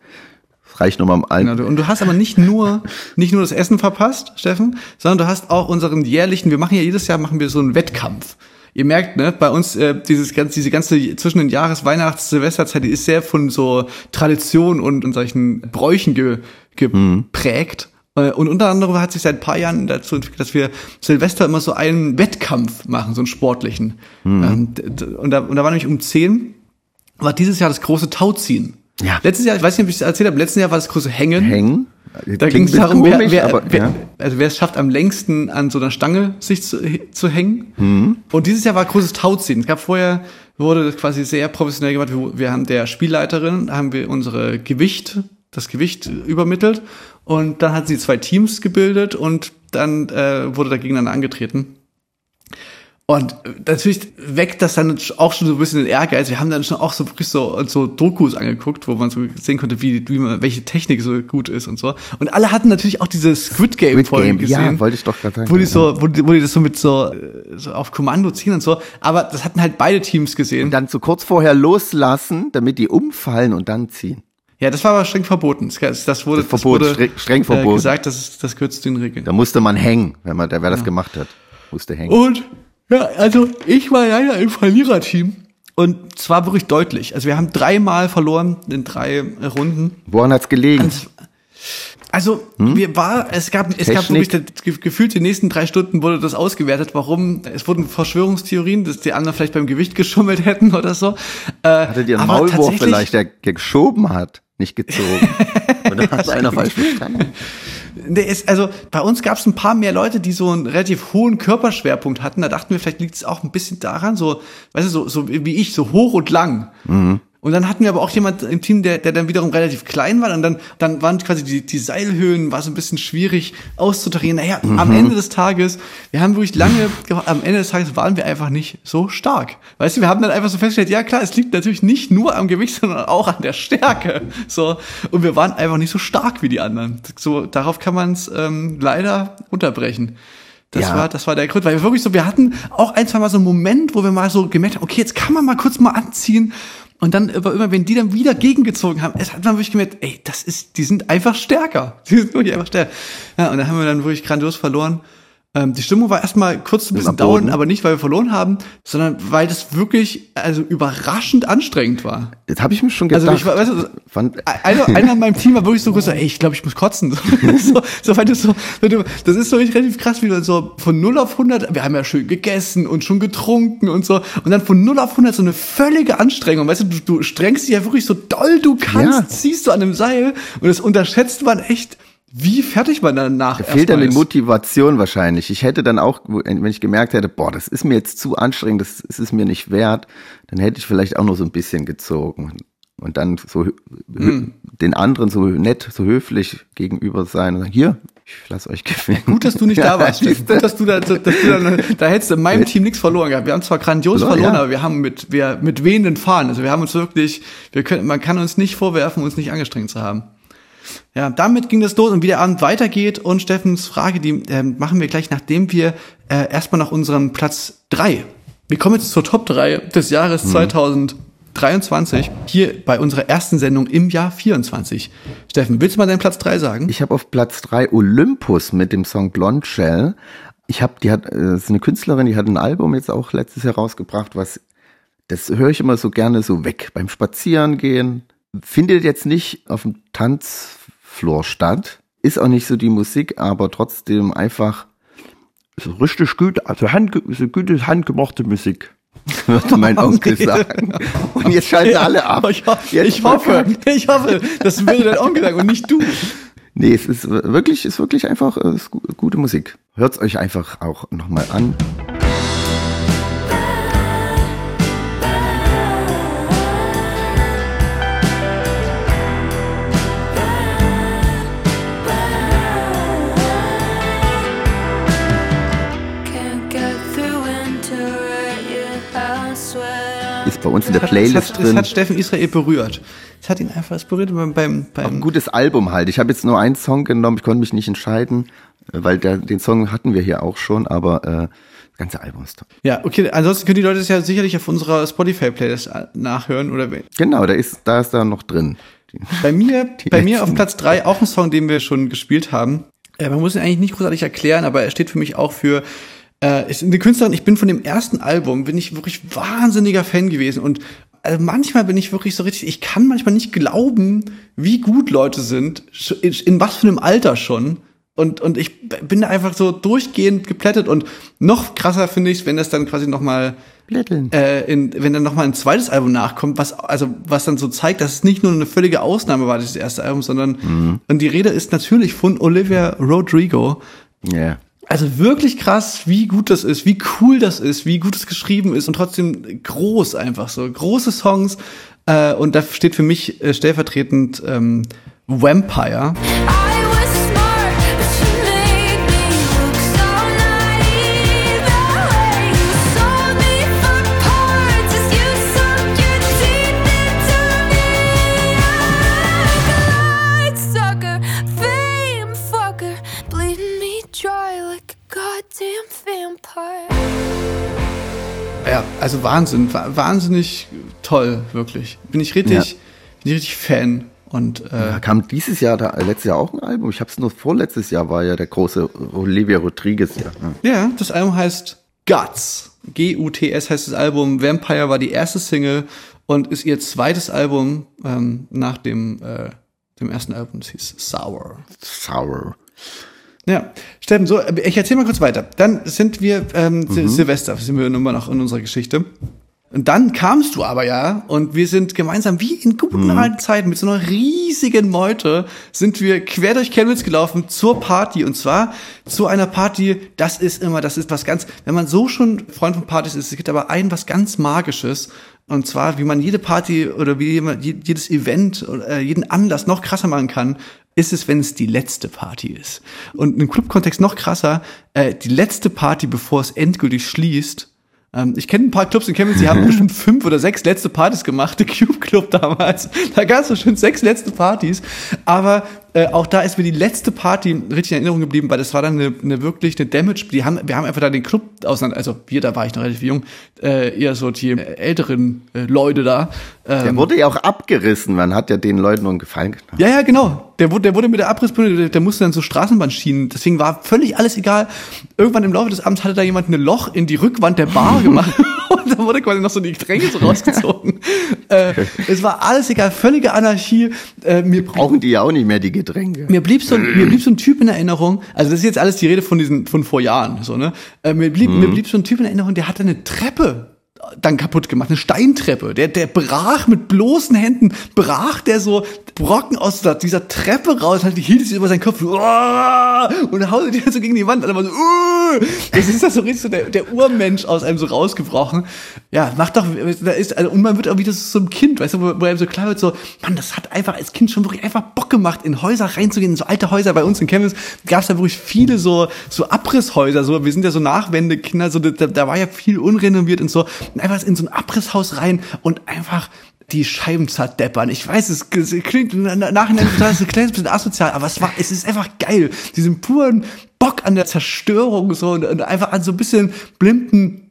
Das reicht nur mal am alten. Genau, und du hast aber nicht nur, [laughs] nicht nur das Essen verpasst, Steffen, sondern du hast auch unseren jährlichen, wir machen ja jedes Jahr, machen wir so einen Wettkampf. Ihr merkt, ne, bei uns äh, dieses ganze, diese ganze zwischen den Jahres-, Weihnachts-, Silvesterzeit, die ist sehr von so Tradition und, und solchen Bräuchen ge, geprägt. Äh, Und unter anderem hat sich seit ein paar Jahren dazu entwickelt, dass wir Silvester immer so einen Wettkampf machen, so einen sportlichen. D- und, da, und da war nämlich um 10 war dieses Jahr das große Tauziehen. Ja. Letztes Jahr, ich weiß nicht, ob ich es erzählt habe, letztes Jahr war das große Hängen. Hängen. Da ging es darum, wer, komisch, wer, aber, wer, ja. also wer es schafft, am längsten an so einer Stange sich zu, zu hängen. Mhm. Und dieses Jahr war großes Tauziehen. Es gab vorher, wurde das quasi sehr professionell gemacht. Wir, wir haben der Spielleiterin, haben wir unsere Gewicht, das Gewicht übermittelt. Und dann hat sie zwei Teams gebildet und dann äh, wurde da gegeneinander angetreten. Und natürlich weckt das dann auch schon so ein bisschen den Ehrgeiz. Wir haben dann schon auch so wirklich so, so Dokus angeguckt, wo man so sehen konnte, wie, wie man, welche Technik so gut ist und so. Und alle hatten natürlich auch diese Squid Game Folgen gesehen. ja, wollte ich doch gerade sagen. Wo die so, wo die, wo die das so mit so, so auf Kommando ziehen und so. Aber das hatten halt beide Teams gesehen. Und dann so kurz vorher loslassen, damit die umfallen und dann ziehen. Ja, das war aber streng verboten. Das, das wurde, Das Verbot, wurde streng- streng Äh, verboten. gesagt, das, ist, das gehört zu den Regeln. Da musste man hängen, wenn man, wer das gemacht hat, musste hängen. Und ja, also ich war leider im Verliererteam. Und zwar wirklich deutlich. Also wir haben dreimal verloren in drei Runden. Woran hat's gelegen? Also wir war, es gab, es gab wirklich das, ge- gefühlt die nächsten drei Stunden wurde das ausgewertet, warum es wurden Verschwörungstheorien, dass die anderen vielleicht beim Gewicht geschummelt hätten oder so. Äh, Hattet ihr einen aber Maulwurf vielleicht, der geschoben hat, nicht gezogen? [laughs] Oder hat einer falsch [laughs] verstanden? Nee, es, also bei uns gab es ein paar mehr Leute, die so einen relativ hohen Körperschwerpunkt hatten. Da dachten wir, vielleicht liegt es auch ein bisschen daran, so, weißt du, so, so wie ich, so hoch und lang. Und dann hatten wir aber auch jemand im Team, der, der dann wiederum relativ klein war. Und dann, dann waren quasi die, die Seilhöhen, war so ein bisschen schwierig auszutarieren. Naja, am Ende des Tages, wir haben wirklich lange, ge- am Ende des Tages waren wir einfach nicht so stark. Weißt du, wir haben dann einfach so festgestellt, ja klar, es liegt natürlich nicht nur am Gewicht, sondern auch an der Stärke. So. Und wir waren einfach nicht so stark wie die anderen. So, darauf kann man es ähm, leider unterbrechen. Das Ja. war, das war der Grund, weil wir wirklich so, wir hatten auch ein, zwei Mal so einen Moment, wo wir mal so gemerkt haben, okay, jetzt kann man mal kurz mal anziehen. Und dann immer, immer, wenn die dann wieder gegengezogen haben, es hat man wirklich gemerkt, ey, das ist, die sind einfach stärker. [laughs] Die sind wirklich einfach stärker. Ja, und dann haben wir dann wirklich grandios verloren. Ähm, die Stimmung war erstmal kurz ein bisschen down, aber nicht, weil wir verloren haben, sondern weil das wirklich, also überraschend anstrengend war. Das habe ich mir schon gedacht. Also ich war, weißt du, Fand, einer, einer in meinem Team war wirklich so groß, so, ey, ich glaube, ich muss kotzen. [laughs] so, so, weil du so, wenn du, das ist so richtig relativ krass, wie du so von 0 auf 100, wir haben ja schön gegessen und schon getrunken und so, und dann von 0 auf 100 so eine völlige Anstrengung, weißt du, du, du strengst dich ja wirklich so doll du kannst, Ja. ziehst du an einem Seil und das unterschätzt man echt, wie fertig man danach fehlt dann die. Motivation wahrscheinlich. Ich hätte dann auch, wenn ich gemerkt hätte, boah, das ist mir jetzt zu anstrengend, das ist es mir nicht wert, dann hätte ich vielleicht auch noch so ein bisschen gezogen. Und dann so Hm. den anderen so nett, so höflich gegenüber sein und sagen, hier, ich lasse euch gewinnen. Gut, dass du nicht [laughs] da warst, Steffen. Gut, dass du da, dass du dann, da hättest du in meinem Team nichts verloren gehabt. Wir haben zwar grandios Verloren, verloren, ja. aber wir haben mit, wir, mit wehenden Fahnen. Also wir haben uns wirklich, wir können, man kann uns nicht vorwerfen, uns nicht angestrengt zu haben. Ja, damit ging das los und wie der Abend weitergeht und Steffens Frage, die ähm, machen wir gleich, nachdem wir äh, erstmal nach unserem Platz drei. Wir kommen jetzt zur Top 3 des Jahres 2023, hier bei unserer ersten Sendung im Jahr 24. Steffen, willst du mal deinen Platz 3 sagen? Ich habe auf Platz drei Olympus mit dem Song Blonde Shell. Ich habe, die hat, äh, das ist eine Künstlerin, die hat ein Album jetzt auch letztes Jahr rausgebracht, was, das höre ich immer so gerne so weg beim Spazierengehen. Findet jetzt nicht auf dem Tanzfloor statt. Ist auch nicht so die Musik, aber trotzdem einfach so richtig gut, also hand, so gute handgemachte Musik. [laughs] Würde mein Onkel sagen. Und jetzt schalten alle ab. Ich, ho Jetzt ich hoffe, ich hoffe, das würde dein Onkel sagen und nicht du. Nee, es ist wirklich, ist wirklich einfach äh, ist gu- gute Musik. Hört's euch einfach auch nochmal an. Bei uns in der Das Playlist hat, das drin. hat Steffen Israel berührt. Es hat ihn einfach es berührt beim, beim, Auch ein beim gutes Album halt. Ich habe jetzt nur einen Song genommen, ich konnte mich nicht entscheiden, äh, weil der, den Song hatten wir hier auch schon, aber äh, das ganze Album ist toll. Ja, okay, ansonsten können die Leute es ja sicherlich auf unserer Spotify-Playlist äh, nachhören oder Genau, der ist, da ist da noch drin. Die- Bei mir, [laughs] bei mir auf Platz drei auch ein Song, den wir schon gespielt haben. Äh, man muss ihn eigentlich nicht großartig erklären, aber er steht für mich auch für äh, ist eine Künstlerin. Ich bin von dem ersten Album bin ich wirklich wahnsinniger Fan gewesen und also manchmal bin ich wirklich so richtig. Ich kann manchmal nicht glauben, wie gut Leute sind, in, in was für einem Alter schon. Und, und ich bin da einfach so durchgehend geplättet und noch krasser finde ich wenn das dann quasi noch mal Blätteln. äh, in, wenn dann noch mal ein zweites Album nachkommt, was also was dann so zeigt, dass es nicht nur eine völlige Ausnahme war, dieses erste Album, sondern und die Rede ist natürlich von Olivia Rodrigo. Ja. Also wirklich krass, wie gut das ist, wie cool das ist, wie gut es geschrieben ist und trotzdem groß einfach so große Songs. Äh, und da steht für mich äh, stellvertretend ähm, Vampire. I Ja, also Wahnsinn, wa- wahnsinnig toll, wirklich. Bin ich richtig, Ja. bin ich richtig Fan. Und äh, Da kam dieses Jahr, da, letztes Jahr auch ein Album. Ich habe es nur vorletztes Jahr, war ja der große Olivia Rodriguez ja. Ja, das Album heißt Guts. G-U-T-S heißt das Album. Vampire war die erste Single und ist ihr zweites Album ähm, nach dem, äh, dem ersten Album. Das hieß Sour. Sour. Ja, Steffen, so, ich erzähl mal kurz weiter. Dann sind wir ähm, Sil- Silvester, sind wir immer noch in unserer Geschichte. Und dann kamst du aber ja und wir sind gemeinsam wie in guten alten Zeiten mit so einer riesigen Meute sind wir quer durch Chemnitz gelaufen zur Party. Und zwar zu einer Party, das ist immer, das ist was ganz, wenn man so schon Freund von Partys ist, es gibt aber ein was ganz Magisches. Und zwar, wie man jede Party oder wie jemand- jedes Event oder äh, jeden Anlass noch krasser machen kann, ist es, wenn es die letzte Party ist. Und im Club-Kontext noch krasser, äh, die letzte Party, bevor es endgültig schließt. Ähm, ich kenne ein paar Clubs in Chemnitz, die haben [laughs] bestimmt fünf oder sechs letzte Partys gemacht, der Cube Club damals. Da gab es so schön sechs letzte Partys. Aber äh, auch da ist mir die letzte Party richtig in Erinnerung geblieben, weil das war dann eine, eine wirklich eine Damage. Die haben, wir haben einfach da den Club auseinander, also wir, da war ich noch relativ jung, äh, eher so die äh, älteren äh, Leute da. Ähm, Der wurde ja auch abgerissen. Man hat ja den Leuten nur einen Gefallen getan. ja, ja, genau. Der wurde, der wurde mit der Abrissbirne, der, der musste dann so Straßenbahn schienen. Deswegen war völlig alles egal. Irgendwann im Laufe des Abends hatte da jemand ein Loch in die Rückwand der Bar gemacht. [laughs] Und da wurde quasi noch so die Getränke so rausgezogen. äh, es war alles egal, völlige Anarchie. Äh, mir, Brauchen die ja auch nicht mehr die Getränke. Mir blieb so ein, mir blieb so ein Typ in Erinnerung. Also das ist jetzt alles die Rede von diesen von vor Jahren, so ne. Äh, mir blieb mir blieb so ein Typ in Erinnerung, der hatte eine Treppe dann kaputt gemacht, eine Steintreppe. Der der brach mit bloßen Händen brach der so Brocken aus dieser- Treppe raus, halt hielt es über seinen Kopf uah, und haute die so gegen die Wand. Und dann war so, uh, das ist das so richtig so der, der Urmensch aus einem so rausgebrochen. Ja, macht doch, da ist, also, und man wird auch wieder so ein Kind, weißt du, wo, wo einem so klar wird, so, Mann, das hat einfach als Kind schon wirklich einfach Bock gemacht, in Häuser reinzugehen, in so alte Häuser. Bei uns in Chemnitz gab es da wirklich viele so, so Abrisshäuser, so, wir sind ja so Nachwendekinder, so, da, da war ja viel unrenoviert und so, einfach in so ein Abrisshaus rein und einfach die Scheiben zerdeppern. Ich weiß, es, klingt so ein kleines bisschen asozial, aber es war, es ist einfach geil. Diesen puren Bock an der Zerstörung so und, und einfach an so ein bisschen blinden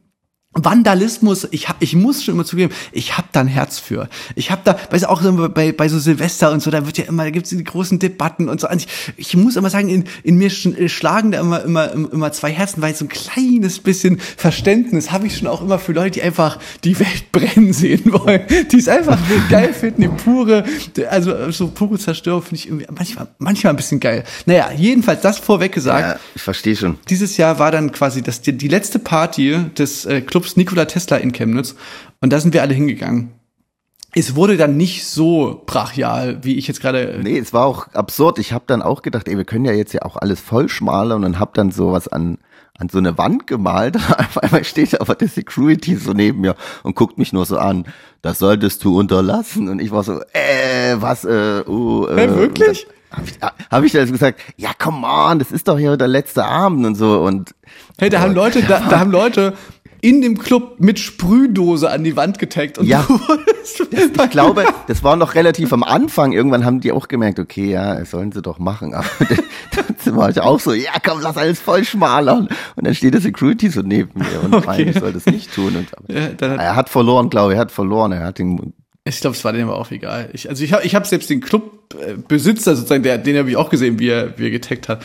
Vandalismus, ich hab, ich muss schon immer zugeben, ich hab da ein Herz für. Ich hab da, weißt du, auch so bei, bei so Silvester und so, da wird ja immer, da gibt's die großen Debatten und so. Also ich, ich muss immer sagen, in, in mir sch- schlagen da immer, immer, immer zwei Herzen, weil so ein kleines bisschen Verständnis habe ich schon auch immer für Leute, die einfach die Welt [laughs] brennen sehen wollen, die es einfach geil finden, die pure, also so pure Zerstörung finde ich irgendwie manchmal, manchmal ein bisschen geil. Naja, jedenfalls das vorweg gesagt Ja, ich verstehe schon. dieses Jahr war dann quasi das, die, die letzte Party des äh, Clubs Nikola Tesla in Chemnitz und da sind wir alle hingegangen. Es wurde dann nicht so brachial, wie ich jetzt gerade. Nee, es war auch absurd. Ich habe dann auch gedacht, ey, wir können ja jetzt ja auch alles vollschmalern und hab dann sowas an an so eine Wand gemalt. [laughs] Auf einmal steht aber der Security so neben mir und guckt mich nur so an. Das solltest du unterlassen. Und ich war so, äh, was, äh, uh, äh. Hä, wirklich? Habe ich, hab ich dann gesagt, ja, come on, das ist doch hier der letzte Abend und so. Und Hey, da haben Leute, da, da haben Leute in dem Club mit Sprühdose an die Wand getaggt und Ja. ich glaube, das war noch relativ am Anfang. Irgendwann haben die auch gemerkt, okay, ja, das sollen sie doch machen. Aber [laughs] dann war ich auch so, ja, komm, lass alles voll schmalern. Und dann steht der Security so neben mir und Okay. ich soll das nicht tun. Und, Ja, hat- er hat verloren, glaube ich, er hat verloren. Er hat den, Ich glaube, es war dem aber auch egal. Ich, also ich habe ich hab selbst den Clubbesitzer sozusagen, der, den habe ich auch gesehen, wie er, wie er getaggt hat.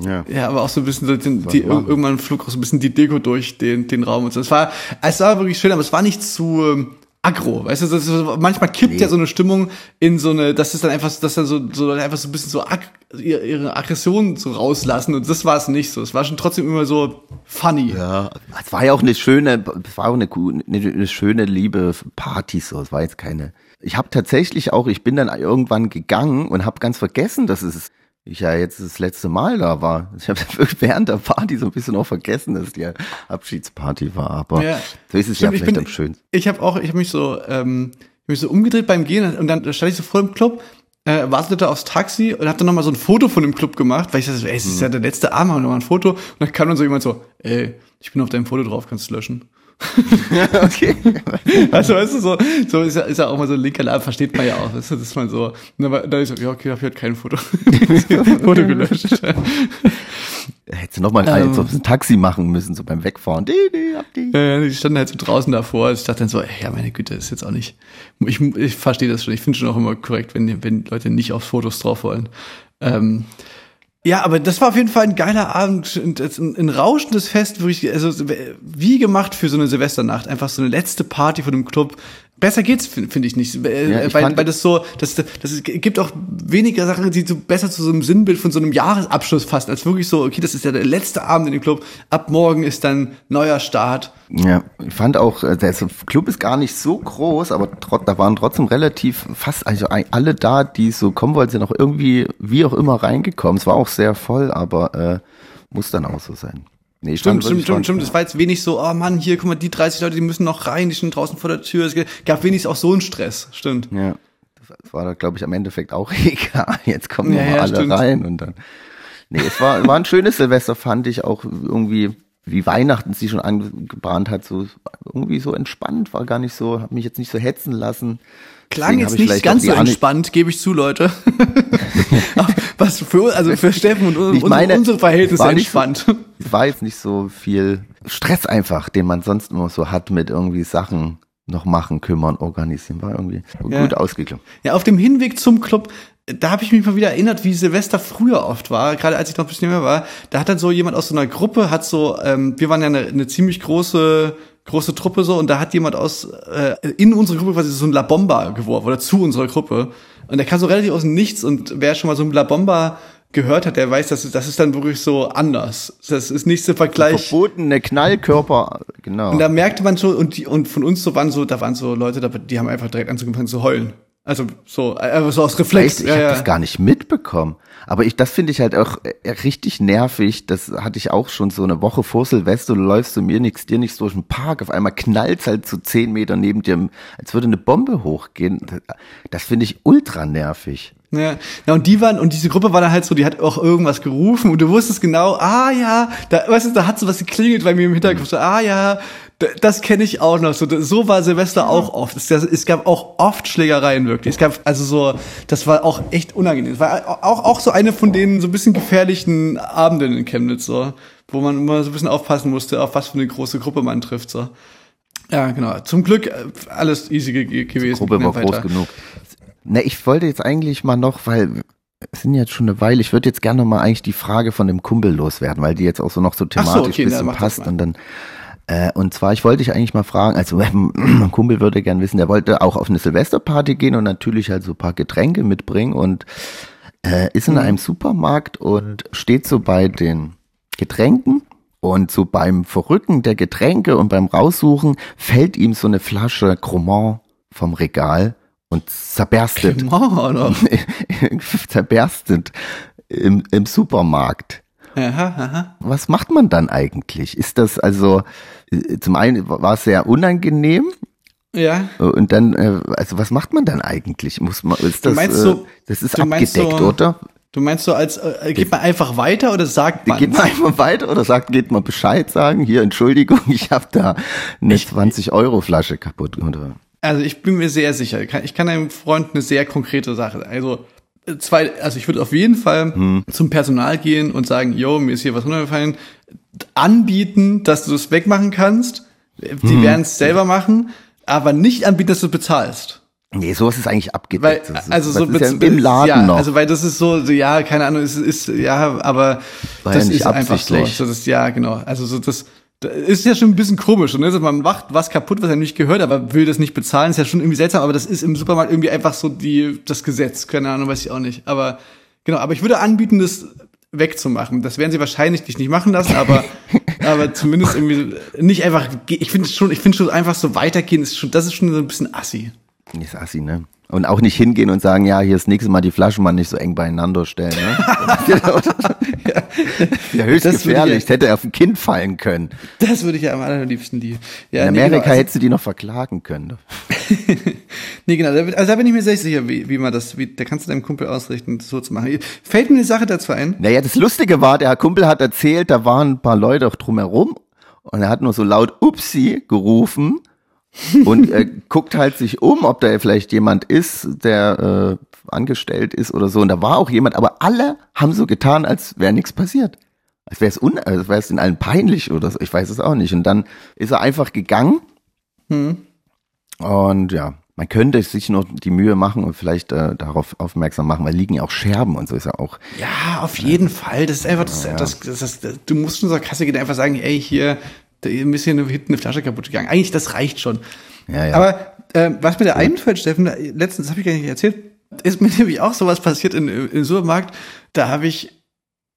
Ja. Ja, aber auch so ein bisschen, so den, die, irgendwann flog auch so ein bisschen die Deko durch den, den Raum und so. Es war, es war wirklich schön, aber es war nicht zu ähm, aggro. Weißt du, ist, manchmal kippt ja so eine Stimmung in so eine, das ist dann einfach, dass dann so, so einfach so ein bisschen so ag, ihre, Aggression so rauslassen und das war es nicht so. Es war schon trotzdem immer so funny. Ja, es war ja auch eine schöne, es war auch eine, eine, eine schöne, liebe Party so. Es war jetzt keine. Ich habe tatsächlich auch, ich bin dann irgendwann gegangen und habe ganz vergessen, dass es ich ja jetzt das letzte Mal da war. [laughs] Ich habe während der Party so ein bisschen auch vergessen, dass die Abschiedsparty war. Aber Ja. so ist es Stimmt, ja ich vielleicht bin- am schönsten. Ich habe auch, ich habe mich so, ähm, ich mich so umgedreht beim Gehen und dann stand ich so vor dem Club, äh, wartete aufs Taxi und hab dann nochmal so ein Foto von dem Club gemacht, weil ich dachte, ey, es ist ja der letzte Abend, haben wir noch mal ein Foto. Und dann kam dann so jemand so, ey, ich bin auf deinem Foto drauf, kannst du löschen. [laughs] okay. Also weißt du, so, so ist ja, ist ja auch mal so ein linker Laden, versteht man ja auch. Das ist man so. Und dann, dann ich so, ja, okay, hab ich halt kein Foto. [laughs] Foto gelöscht. Hättest du nochmal Ähm. so ein Taxi machen müssen, so beim Wegfahren. Die, die, die. Ja, die standen halt so draußen davor. Ich dachte dann so, ey, ja, meine Güte, ist jetzt auch nicht. Ich, ich verstehe das schon. Ich finde schon auch immer korrekt, wenn, wenn Leute nicht auf Fotos drauf wollen. Ähm, ja, aber das war auf jeden Fall ein geiler Abend, und ein, ein rauschendes Fest, wirklich, also wie gemacht für so eine Silvesternacht. Einfach so eine letzte Party von einem Club. Besser geht's, finde find ich nicht. Äh, Ja, ich weil, weil das so, das, das es gibt auch weniger Sachen, die so besser zu so einem Sinnbild von so einem Jahresabschluss fassen, als wirklich so, okay, das ist ja der letzte Abend in dem Club. Ab morgen ist dann neuer Start. Ja, ich fand auch, äh, der Club ist gar nicht so groß, aber trot, da waren trotzdem relativ fast, also alle da, die so kommen wollten, sind auch irgendwie, wie auch immer, reingekommen. Es war auch sehr voll, aber äh, muss dann auch so sein. Nee, Stimmt, stimmt, stimmt, stimmt. Es war jetzt wenig so, oh Mann, hier, guck mal, die 30 Leute, die müssen noch rein, die stehen draußen vor der Tür. Es gab wenigstens auch so einen Stress. Stimmt. Ja, das war da, glaube ich, am Endeffekt auch [laughs] egal. Jetzt kommen Ja, ja, alle stimmt. rein und dann. Nee, es war, war ein schönes Silvester, fand ich auch irgendwie, wie Weihnachten sie schon angebahnt hat, so irgendwie so entspannt, war gar nicht so, hab mich jetzt nicht so hetzen lassen. Klang Deswegen jetzt nicht ganz so entspannt, gebe ich zu, Leute. [laughs] Was für, also für Steffen und Ich unsere, meine, unsere Verhältnisse war nicht so- entspannt. Es war jetzt nicht so viel Stress einfach, den man sonst immer so hat mit irgendwie Sachen noch machen, kümmern, organisieren. War irgendwie Ja. gut ausgeklungen. Ja, auf dem Hinweg zum Club, da habe ich mich mal wieder erinnert, wie Silvester früher oft war, gerade als ich noch ein bisschen jünger war. Da hat dann so jemand aus so einer Gruppe, hat so, ähm, wir waren ja eine, eine ziemlich große große Truppe so und da hat jemand aus äh, in unsere Gruppe quasi so ein La Bomba geworfen oder zu unserer Gruppe und der kam so relativ aus dem Nichts und wer schon mal so ein La Bomba gehört hat, der weiß, dass das ist dann wirklich so anders. Das ist nicht so Vergleich. Verbotene Knallkörper, genau. Und da merkte man schon, und die, und von uns so waren so, da waren so Leute, die haben einfach direkt angefangen zu heulen. Also so, äh, so aus Reflex. Ich habe das gar nicht mitbekommen. Aber ich, das finde ich halt auch äh, richtig nervig. Das hatte ich auch schon so eine Woche vor Silvester. Du läufst zu mir nichts, dir nichts durch den Park. Auf einmal knallt halt so zehn Meter neben dir, als würde eine Bombe hochgehen. Das, das finde ich ultra nervig. Ja. ja, und die waren, und diese Gruppe war dann halt so, die hat auch irgendwas gerufen und du wusstest genau, ah ja, da, weißt du, da hat so was geklingelt bei mir im Hinterkopf, so, ah ja, das kenne ich auch noch. So, so war Silvester auch oft. Es, es gab auch oft Schlägereien wirklich. Es gab also so, das war auch echt unangenehm. Es war auch, auch so eine von den so ein bisschen gefährlichen Abenden in Chemnitz, so, wo man immer so ein bisschen aufpassen musste, auf was für eine große Gruppe man trifft. So. Ja, genau. Zum Glück äh, alles easy ge ge gewesen. Die Gruppe war Weiter. groß genug. Ne, ich wollte jetzt eigentlich mal noch, weil es sind jetzt schon eine Weile, ich würde jetzt gerne noch mal eigentlich die Frage von dem Kumpel loswerden, weil die jetzt auch so noch so Ach so, thematisch okay, ein na, bisschen passt und dann äh, und zwar, ich wollte dich eigentlich mal fragen, also [clears throat] mein Kumpel würde gern wissen, der wollte auch auf eine Silvesterparty gehen und natürlich halt so ein paar Getränke mitbringen und äh, ist Mhm. in einem Supermarkt und steht so bei den Getränken und so beim Verrücken der Getränke und beim Raussuchen fällt ihm so eine Flasche Cremant vom Regal und zerberstet, oder? [laughs] zerberstet im, im Supermarkt. Aha, aha. Was macht man dann eigentlich? Ist das also, äh, zum einen war es sehr unangenehm Ja. und dann, äh, also was macht man dann eigentlich? Muss man, ist Du das, meinst äh, so- das ist abgedeckt, so- oder? Du meinst so, als äh, geht man einfach weiter oder sagt man? Geht man einfach weiter oder sagt, geht man Bescheid sagen? Hier, Entschuldigung, [laughs] ich habe da eine 20-Euro-Flasche kaputt. Oder? Also ich bin mir sehr sicher. Ich kann- einem Freund eine sehr konkrete Sache. Also zwei, also ich würde auf jeden Fall Hm. zum Personal gehen und sagen, yo, mir ist hier was runtergefallen. Anbieten, dass du das wegmachen kannst. Die Hm. werden es selber machen, aber nicht anbieten, dass du bezahlst. Nee, sowas ist eigentlich Weil, abgedeckt. Ist, also so ist ja im Laden ja, noch. Also weil das ist so, ja, keine Ahnung, es ist ja, aber War ja das nicht ist einfach so. Das ist ja genau. Also so das, das ist ja schon ein bisschen komisch, ne? Also man macht was kaputt, was er nicht gehört, aber will das nicht bezahlen, ist ja schon irgendwie seltsam. Aber das ist im Supermarkt irgendwie einfach so die das Gesetz. Keine Ahnung, weiß ich auch nicht. Aber genau, aber ich würde anbieten, das wegzumachen. Das werden sie wahrscheinlich dich nicht machen lassen, aber [laughs] aber zumindest irgendwie nicht einfach. Ich finde schon, ich finde schon einfach so weitergehen ist schon, das ist schon so ein bisschen assi. Ist assi, ne? Und auch nicht hingehen und sagen, ja, hier das nächste Mal die Flaschen mal nicht so eng beieinander stellen, ne? [laughs] ja, höchst Das gefährlich. ich- hätte auf ein Kind fallen können. Das würde ich ja am allerliebsten die. Ja, In nee, Amerika genau, also, hättest du die noch verklagen können. [laughs] nee, genau. Also da bin ich mir sehr sicher, wie, wie man das, wie, da kannst du deinem Kumpel ausrichten, das so zu machen. Fällt mir eine Sache dazu ein. Naja, das Lustige war, der Kumpel hat erzählt, da waren ein paar Leute auch drumherum Und er hat nur so laut Upsi gerufen und er guckt halt sich um, ob da vielleicht jemand ist, der äh, angestellt ist oder so. Und da war auch jemand, aber alle haben so getan, als wäre nichts passiert. Als wäre es un als wäre es in allen peinlich oder so. Ich weiß es auch nicht. Und dann ist er einfach gegangen. Und ja, man könnte sich noch die Mühe machen und vielleicht äh, darauf aufmerksam machen, weil liegen ja auch Scherben und so ist ja auch. Ja, auf jeden Fall. Das ist einfach, das, das, das, das, du musst schon Kasse einfach sagen, ey, hier, da ist ein bisschen hinten eine Flasche kaputt gegangen. Eigentlich, das reicht schon. Ja, ja. Aber äh, was mir da einfällt, Steffen, letztens habe ich gar nicht erzählt, ist mir [laughs] nämlich auch sowas passiert in, im Supermarkt. Da habe ich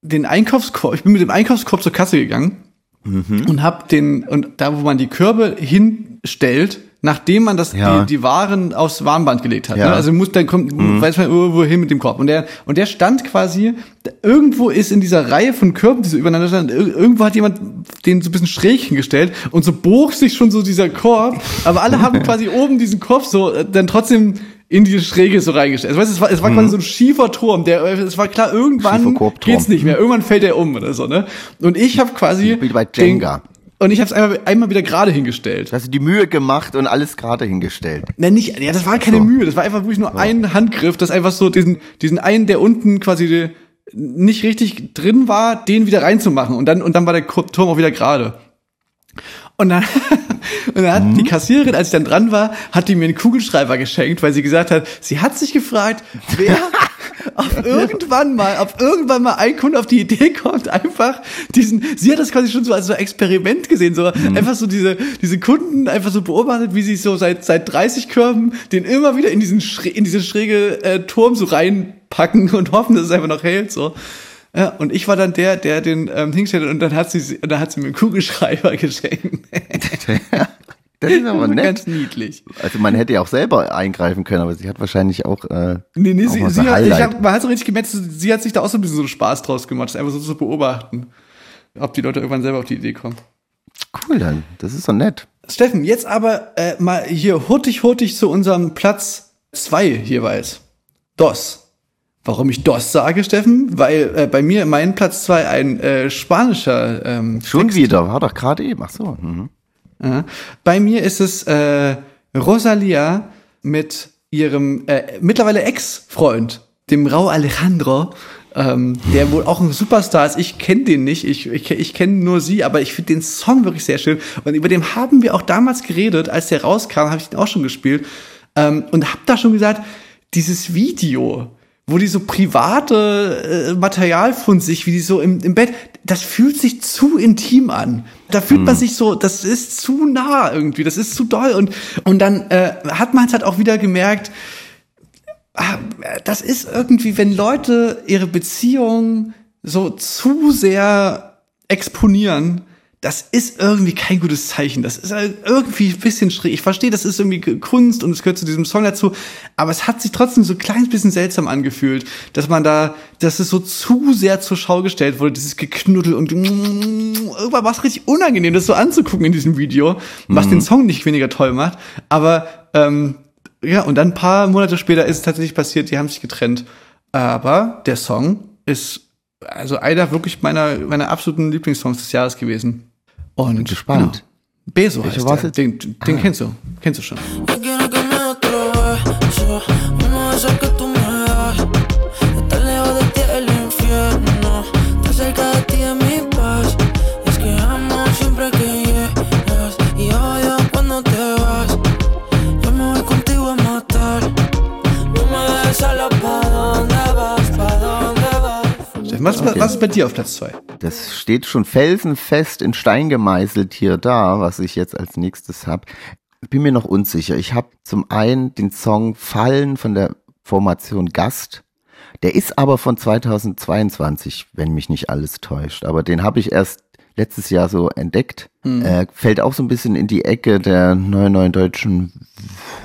den Einkaufskorb, ich bin mit dem Einkaufskorb zur Kasse gegangen und habe den, und da, wo man die Körbe hinstellt, nachdem man das, Ja. die, die Waren aufs Warnband gelegt hat. Ja. Ne? Also muss dann kommt, weiß man irgendwo hin mit dem Korb. Und der, und der stand quasi, irgendwo ist in dieser Reihe von Körben, die so übereinander standen, ir- irgendwo hat jemand den so ein bisschen schräg hingestellt und so bog sich schon so dieser Korb, aber alle haben [laughs] quasi oben diesen Korb so äh, dann trotzdem in diese Schräge so reingestellt. Also, weißt, du, es war, es war quasi so ein schiefer Turm, der, äh, es war klar, irgendwann geht's nicht mehr, irgendwann fällt er um oder so, ne? Und ich habe quasi Wie bei den- Jenga. Und ich habe es einmal, einmal wieder gerade hingestellt. Hast du die Mühe gemacht und alles gerade hingestellt. Ne, nicht, ja, das war keine So. Mühe, das war einfach wirklich nur ein Handgriff, das einfach so diesen, diesen einen, der unten quasi nicht richtig drin war, den wieder reinzumachen und dann, und dann war der Turm auch wieder gerade. Und dann, [laughs] und dann hat die Kassiererin, als ich dann dran war, hat die mir einen Kugelschreiber geschenkt, weil sie gesagt hat, sie hat sich gefragt, wer [laughs] auf irgendwann mal, auf irgendwann mal ein Kunde auf die Idee kommt, einfach diesen, sie hat das quasi schon so als so Experiment gesehen, so einfach so diese, diese Kunden einfach so beobachtet, wie sie so seit, seit 30 Körben den immer wieder in diesen, in diese schräge äh, Turm so reinpacken [laughs] und hoffen, dass es einfach noch hält, so. Ja, und ich war dann der, der den ähm, hingestellt hat und dann hat sie, und dann hat sie mir einen Kugelschreiber [laughs] geschenkt. [laughs] Das ist aber [laughs] nett. Ganz niedlich. Also man hätte ja auch selber eingreifen können, aber sie hat wahrscheinlich auch. Äh, Nee, nee, auch sie, sie hat, ich hab, man hat so richtig gemerkt, sie hat sich da auch so ein bisschen so Spaß draus gemacht, einfach so zu beobachten. Ob die Leute irgendwann selber auf die Idee kommen. Cool dann. Das ist so nett. Steffen, jetzt aber äh, mal hier hurtig, hurtig zu unserem Platz zwei jeweils. DOS. Warum ich DOS sage, Steffen? Weil äh, bei mir mein Platz zwei ein äh, spanischer ähm, Schon wieder. War doch gerade eben. Ach so. Mhm. Ja. Bei mir ist es äh, Rosalia mit ihrem äh, mittlerweile Ex-Freund, dem Rau Alejandro, ähm, der wohl auch ein Superstar ist. Ich kenne den nicht, ich, ich, ich kenne nur sie, aber ich finde den Song wirklich sehr schön. Und über den haben wir auch damals geredet, als der rauskam, habe ich den auch schon gespielt. Ähm, und habe da schon gesagt, dieses Video, wo die so private äh, Material von sich, wie die so im, im Bett, das fühlt sich zu intim an. Da fühlt man sich so, das ist zu nah irgendwie, das ist zu doll. Und, und dann äh, hat man es halt auch wieder gemerkt, ah, das ist irgendwie, wenn Leute ihre Beziehung so zu sehr exponieren, das ist irgendwie kein gutes Zeichen. Das ist halt irgendwie ein bisschen schräg. Ich verstehe, das ist irgendwie Kunst und es gehört zu diesem Song dazu, aber es hat sich trotzdem so ein kleines bisschen seltsam angefühlt, dass man da, dass es so zu sehr zur Schau gestellt wurde, dieses Geknuddel und irgendwann war es richtig unangenehm, das so anzugucken in diesem Video, was den Song nicht weniger toll macht. Aber ähm, ja, und dann ein paar Monate später ist es tatsächlich passiert, die haben sich getrennt. Aber der Song ist also einer wirklich meiner, meiner absoluten Lieblingssongs des Jahres gewesen. Und gespannt. Genau. Beso Welcher heißt der. Den, den kennst du. Kennst du schon. Steffen, was, was ist bei dir auf Platz zwei? Das steht schon felsenfest in Stein gemeißelt hier da, was ich jetzt als nächstes habe. Bin mir noch unsicher. Ich habe zum einen den Song Fallen von der Formation Gast. Der ist aber von 2022, wenn mich nicht alles täuscht. Aber den habe ich erst letztes Jahr so entdeckt. Äh, fällt auch so ein bisschen in die Ecke der neuen neuen deutschen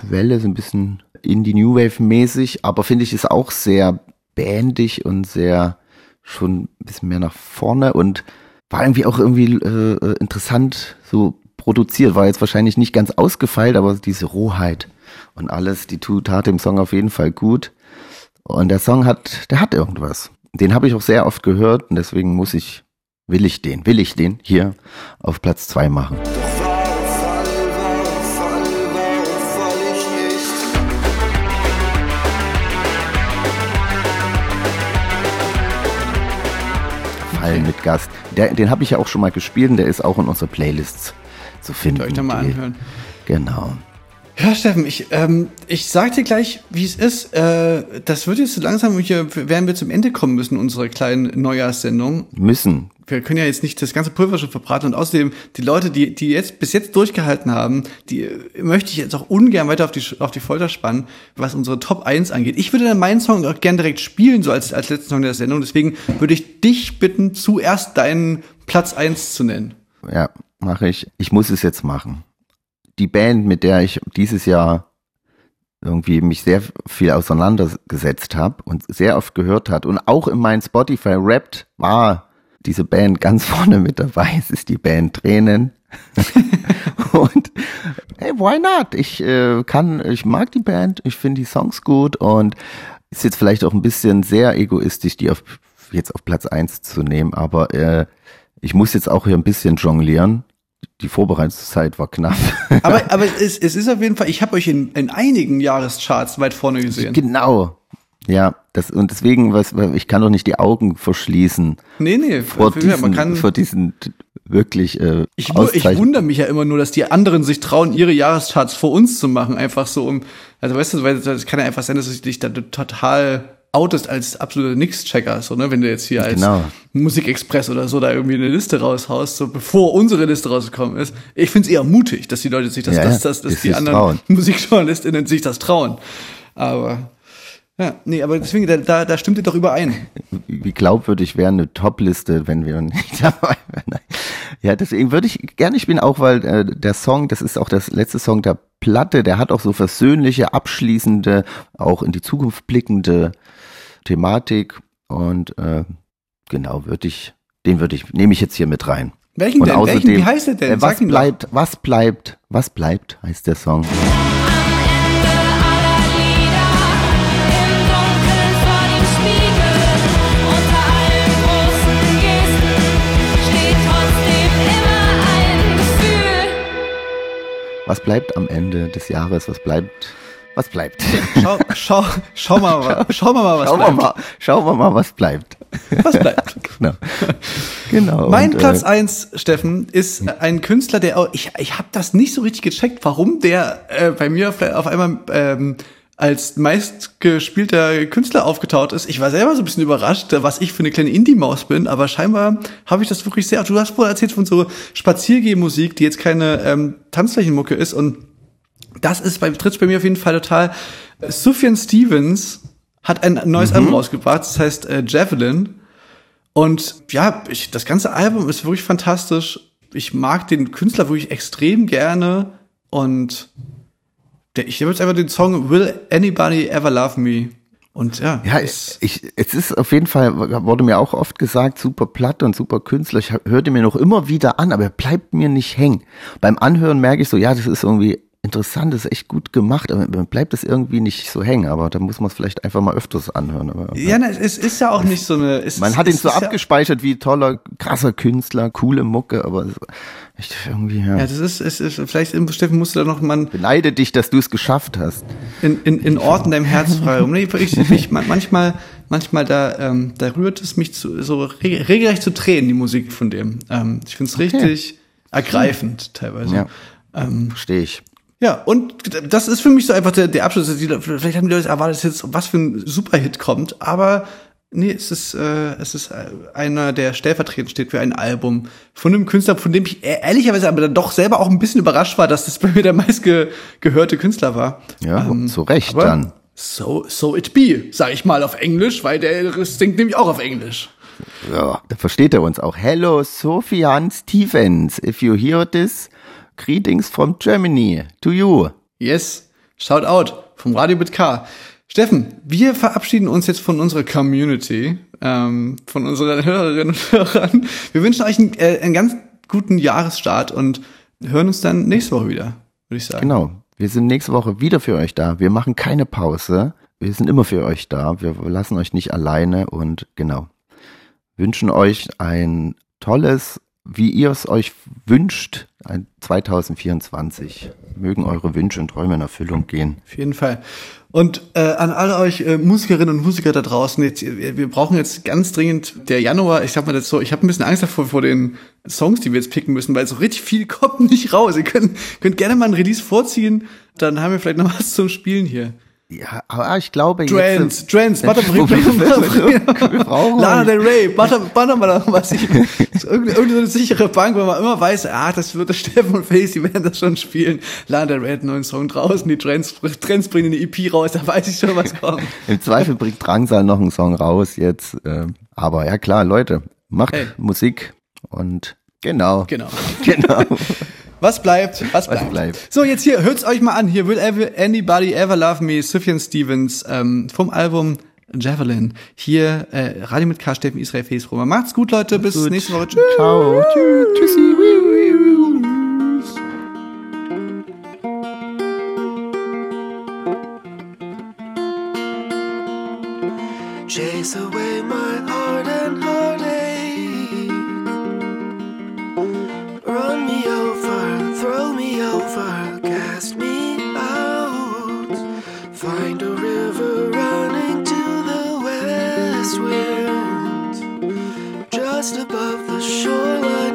Welle, so ein bisschen Indie New Wave mäßig, aber finde ich ist auch sehr bandig und sehr schon ein bisschen mehr nach vorne und war irgendwie auch irgendwie äh, äh, interessant so produziert. War jetzt wahrscheinlich nicht ganz ausgefeilt, aber diese Rohheit und alles, die tut, tat dem Song auf jeden Fall gut. Und der Song hat, der hat irgendwas. Den habe ich auch sehr oft gehört und deswegen muss ich will ich den, will ich den hier auf Platz zwei machen. Fallen mit Gast. Der, den habe ich ja auch schon mal gespielt und der ist auch in unserer Playlists zu finden. Könnt ihr euch da mal anhören. Genau. Ja, Steffen, ich, ähm, ich sag dir gleich, wie es ist. Äh, das wird jetzt so langsam, hier werden wir zum Ende kommen müssen, unsere kleinen Neujahrssendung. Müssen. Wir können ja jetzt nicht das ganze Pulver schon verbraten und außerdem die Leute, die, die jetzt bis jetzt durchgehalten haben, die äh, möchte ich jetzt auch ungern weiter auf die, auf die Folter spannen, was unsere Top 1 angeht. Ich würde dann meinen Song auch gern direkt spielen, so als, als letzten Song der Sendung. Deswegen würde ich dich bitten, zuerst deinen Platz 1 zu nennen. Ja, mache ich. Ich muss es jetzt machen. Die Band, mit der ich dieses Jahr irgendwie mich sehr viel auseinandergesetzt habe und sehr oft gehört hat und auch in meinen Spotify rappt, war diese Band ganz vorne mit dabei. Es ist die Band Tränen. [laughs] und hey, why not? Ich äh, kann, ich mag die Band, ich finde die Songs gut und ist jetzt vielleicht auch ein bisschen sehr egoistisch, die auf, jetzt auf Platz eins zu nehmen, aber äh, ich muss jetzt auch hier ein bisschen jonglieren. Die Vorbereitungszeit war knapp. Aber, aber es, es ist auf jeden Fall, ich habe euch in, in einigen Jahrescharts weit vorne gesehen. genau. Ja, das, und deswegen, was, ich kann doch nicht die Augen verschließen Nee, nee, vor diesen, man kann, vor diesen wirklich äh, Ich, wu- ich wundere mich ja immer nur, dass die anderen sich trauen, ihre Jahrescharts vor uns zu machen. Einfach so um, also weißt du, weil das kann ja einfach sein, dass du dich da total outest als absoluter Nix-Checker, so, ne, wenn du jetzt hier als Genau. Musikexpress oder so da irgendwie eine Liste raushaust, so bevor unsere Liste rausgekommen ist. Ich find's eher mutig, dass die Leute sich das, Ja, dass, dass, dass die anderen trauen. [laughs] MusikjournalistInnen sich das trauen. Aber, ja, nee, aber deswegen, da, da, da stimmt ihr doch überein. wie glaubwürdig wäre eine Top-Liste, wenn wir nicht [laughs] dabei wären. Ja, deswegen würde ich gerne spielen, auch weil äh, der Song, das ist auch das letzte Song der Platte, der hat auch so versöhnliche, abschließende, auch in die Zukunft blickende Thematik und äh, genau, würde ich, den würde ich, nehme ich jetzt hier mit rein. Welchen Und denn? Welchen? außerdem, Wie heißt der denn? äh, was bleibt, was bleibt, was bleibt, heißt der Song. Was bleibt am Ende des Jahres? Was bleibt? Was bleibt? Schau, schau, schau mal, [laughs] schau mal, was Schauen wir bleibt. mal, schauen wir mal, was bleibt. Was bleibt? [laughs] Genau. genau. Mein und, Platz Äh, eins, Steffen, ist ein Künstler, der auch, ich, ich habe das nicht so richtig gecheckt, warum der äh, bei mir auf, auf einmal ähm, als meistgespielter Künstler aufgetaucht ist. Ich war selber so ein bisschen überrascht, was ich für eine kleine Indie-Maus bin, aber scheinbar habe ich das wirklich sehr. Du hast wohl erzählt von so Spaziergehmusik, die jetzt keine ähm, Tanzflächenmucke ist und das ist bei, tritt bei mir auf jeden Fall total. Sufjan Stevens hat ein neues Album rausgebracht, das heißt äh, Javelin. Und ja, ich, das ganze Album ist wirklich fantastisch. Ich mag den Künstler wirklich extrem gerne. Und ich habe jetzt einfach den Song Will Anybody Ever Love Me? Und ja, Ja, es- ich, es ist auf jeden Fall, wurde mir auch oft gesagt, super Platte und super Künstler. Ich hörte mir noch immer wieder an, aber er bleibt mir nicht hängen. Beim Anhören merke ich so, ja, das ist irgendwie interessant, das ist echt gut gemacht, aber bleibt das irgendwie nicht so hängen. Aber da muss man es vielleicht einfach mal öfters anhören. Aber, ja, na, es ist ja auch nicht so eine. Es, Man es- hat ihn es so ist ja- abgespeichert wie toller, krasser Künstler, coole Mucke, aber es- echt irgendwie, ja. Ja, das ist, es ist, vielleicht, Steffen, musst du da noch mal Beneide dich, dass du es geschafft hast. in, in, in Orten deinem Herz frei rum. Nee, ich, ich, man- manchmal, manchmal da, ähm, da rührt es mich zu, so reg- regelrecht zu Tränen, die Musik von dem. Ähm, ich find's richtig ergreifend teilweise. Ja. Ähm, Verstehe ich. Ja, und das ist für mich so einfach der, der Abschluss. Vielleicht haben die Leute erwartet, dass jetzt was für ein Superhit kommt, aber nee, es ist, äh, es ist äh, einer, der stellvertretend steht für ein Album von einem Künstler, von dem ich e- ehrlicherweise aber dann doch selber auch ein bisschen überrascht war, dass das bei mir der meistgehörte Künstler war. Ja, Ähm, zu Recht dann. So, so it be, sag ich mal auf Englisch, weil der singt nämlich auch auf Englisch. Ja, da versteht er uns auch. Hello, Sofian Stevens. If you hear this, greetings from Germany to you. Yes, shout out vom Radio mit K. Steffen, wir verabschieden uns jetzt von unserer Community, ähm, von unseren Hörerinnen und Hörern. Wir wünschen euch einen, äh, einen ganz guten Jahresstart und hören uns dann nächste Woche wieder, würde ich sagen. Genau. Wir sind nächste Woche wieder für euch da. Wir machen keine Pause. Wir sind immer für euch da. Wir lassen euch nicht alleine und genau. Wünschen euch ein Tolles, wie ihr es euch wünscht, ein 2024. Mögen eure Wünsche und Träume in Erfüllung gehen. Auf jeden Fall. Und äh, an alle euch äh, Musikerinnen und Musiker da draußen, jetzt, wir wir brauchen jetzt ganz dringend der Januar, ich sag mal das so, ich habe ein bisschen Angst davor vor den Songs, die wir jetzt picken müssen, weil so richtig viel [laughs] kommt nicht raus. Ihr könnt, könnt gerne mal ein Release vorziehen, dann haben wir vielleicht noch was zum Spielen hier. Ja, aber ich glaube Trends, Trends, [laughs] Butter, [laughs] [laughs] wir brauchen Lana. Del Rey, Butter, Butter, Butter, was ich, irgendeine, irgendeine so eine sichere Bank, wo man immer weiß, ah, das wird der Steffen und Face, die werden das schon spielen. Lana Del Rey hat einen neuen Song draußen, die Trends, Trends bringen eine EP raus, da weiß ich schon, was kommt. Im Zweifel bringt Drangsal noch einen Song raus jetzt. ähm, Aber ja klar, Leute, macht Hey. Musik und genau. Genau. Genau. Was bleibt? Was bleibt? bleibt? So, jetzt hier, hört's euch mal an. Hier will ever, Anybody Ever Love Me, Sufjan Stevens ähm, vom Album Javelin. Hier, äh, Radio mit K, Steffen Israel Face Roma. Macht's gut, Leute. Bis Gut. nächste Woche. Tschüss. Ciao. Tschüss. Tschüssi. Chase away my above the shoreline,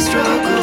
struggle.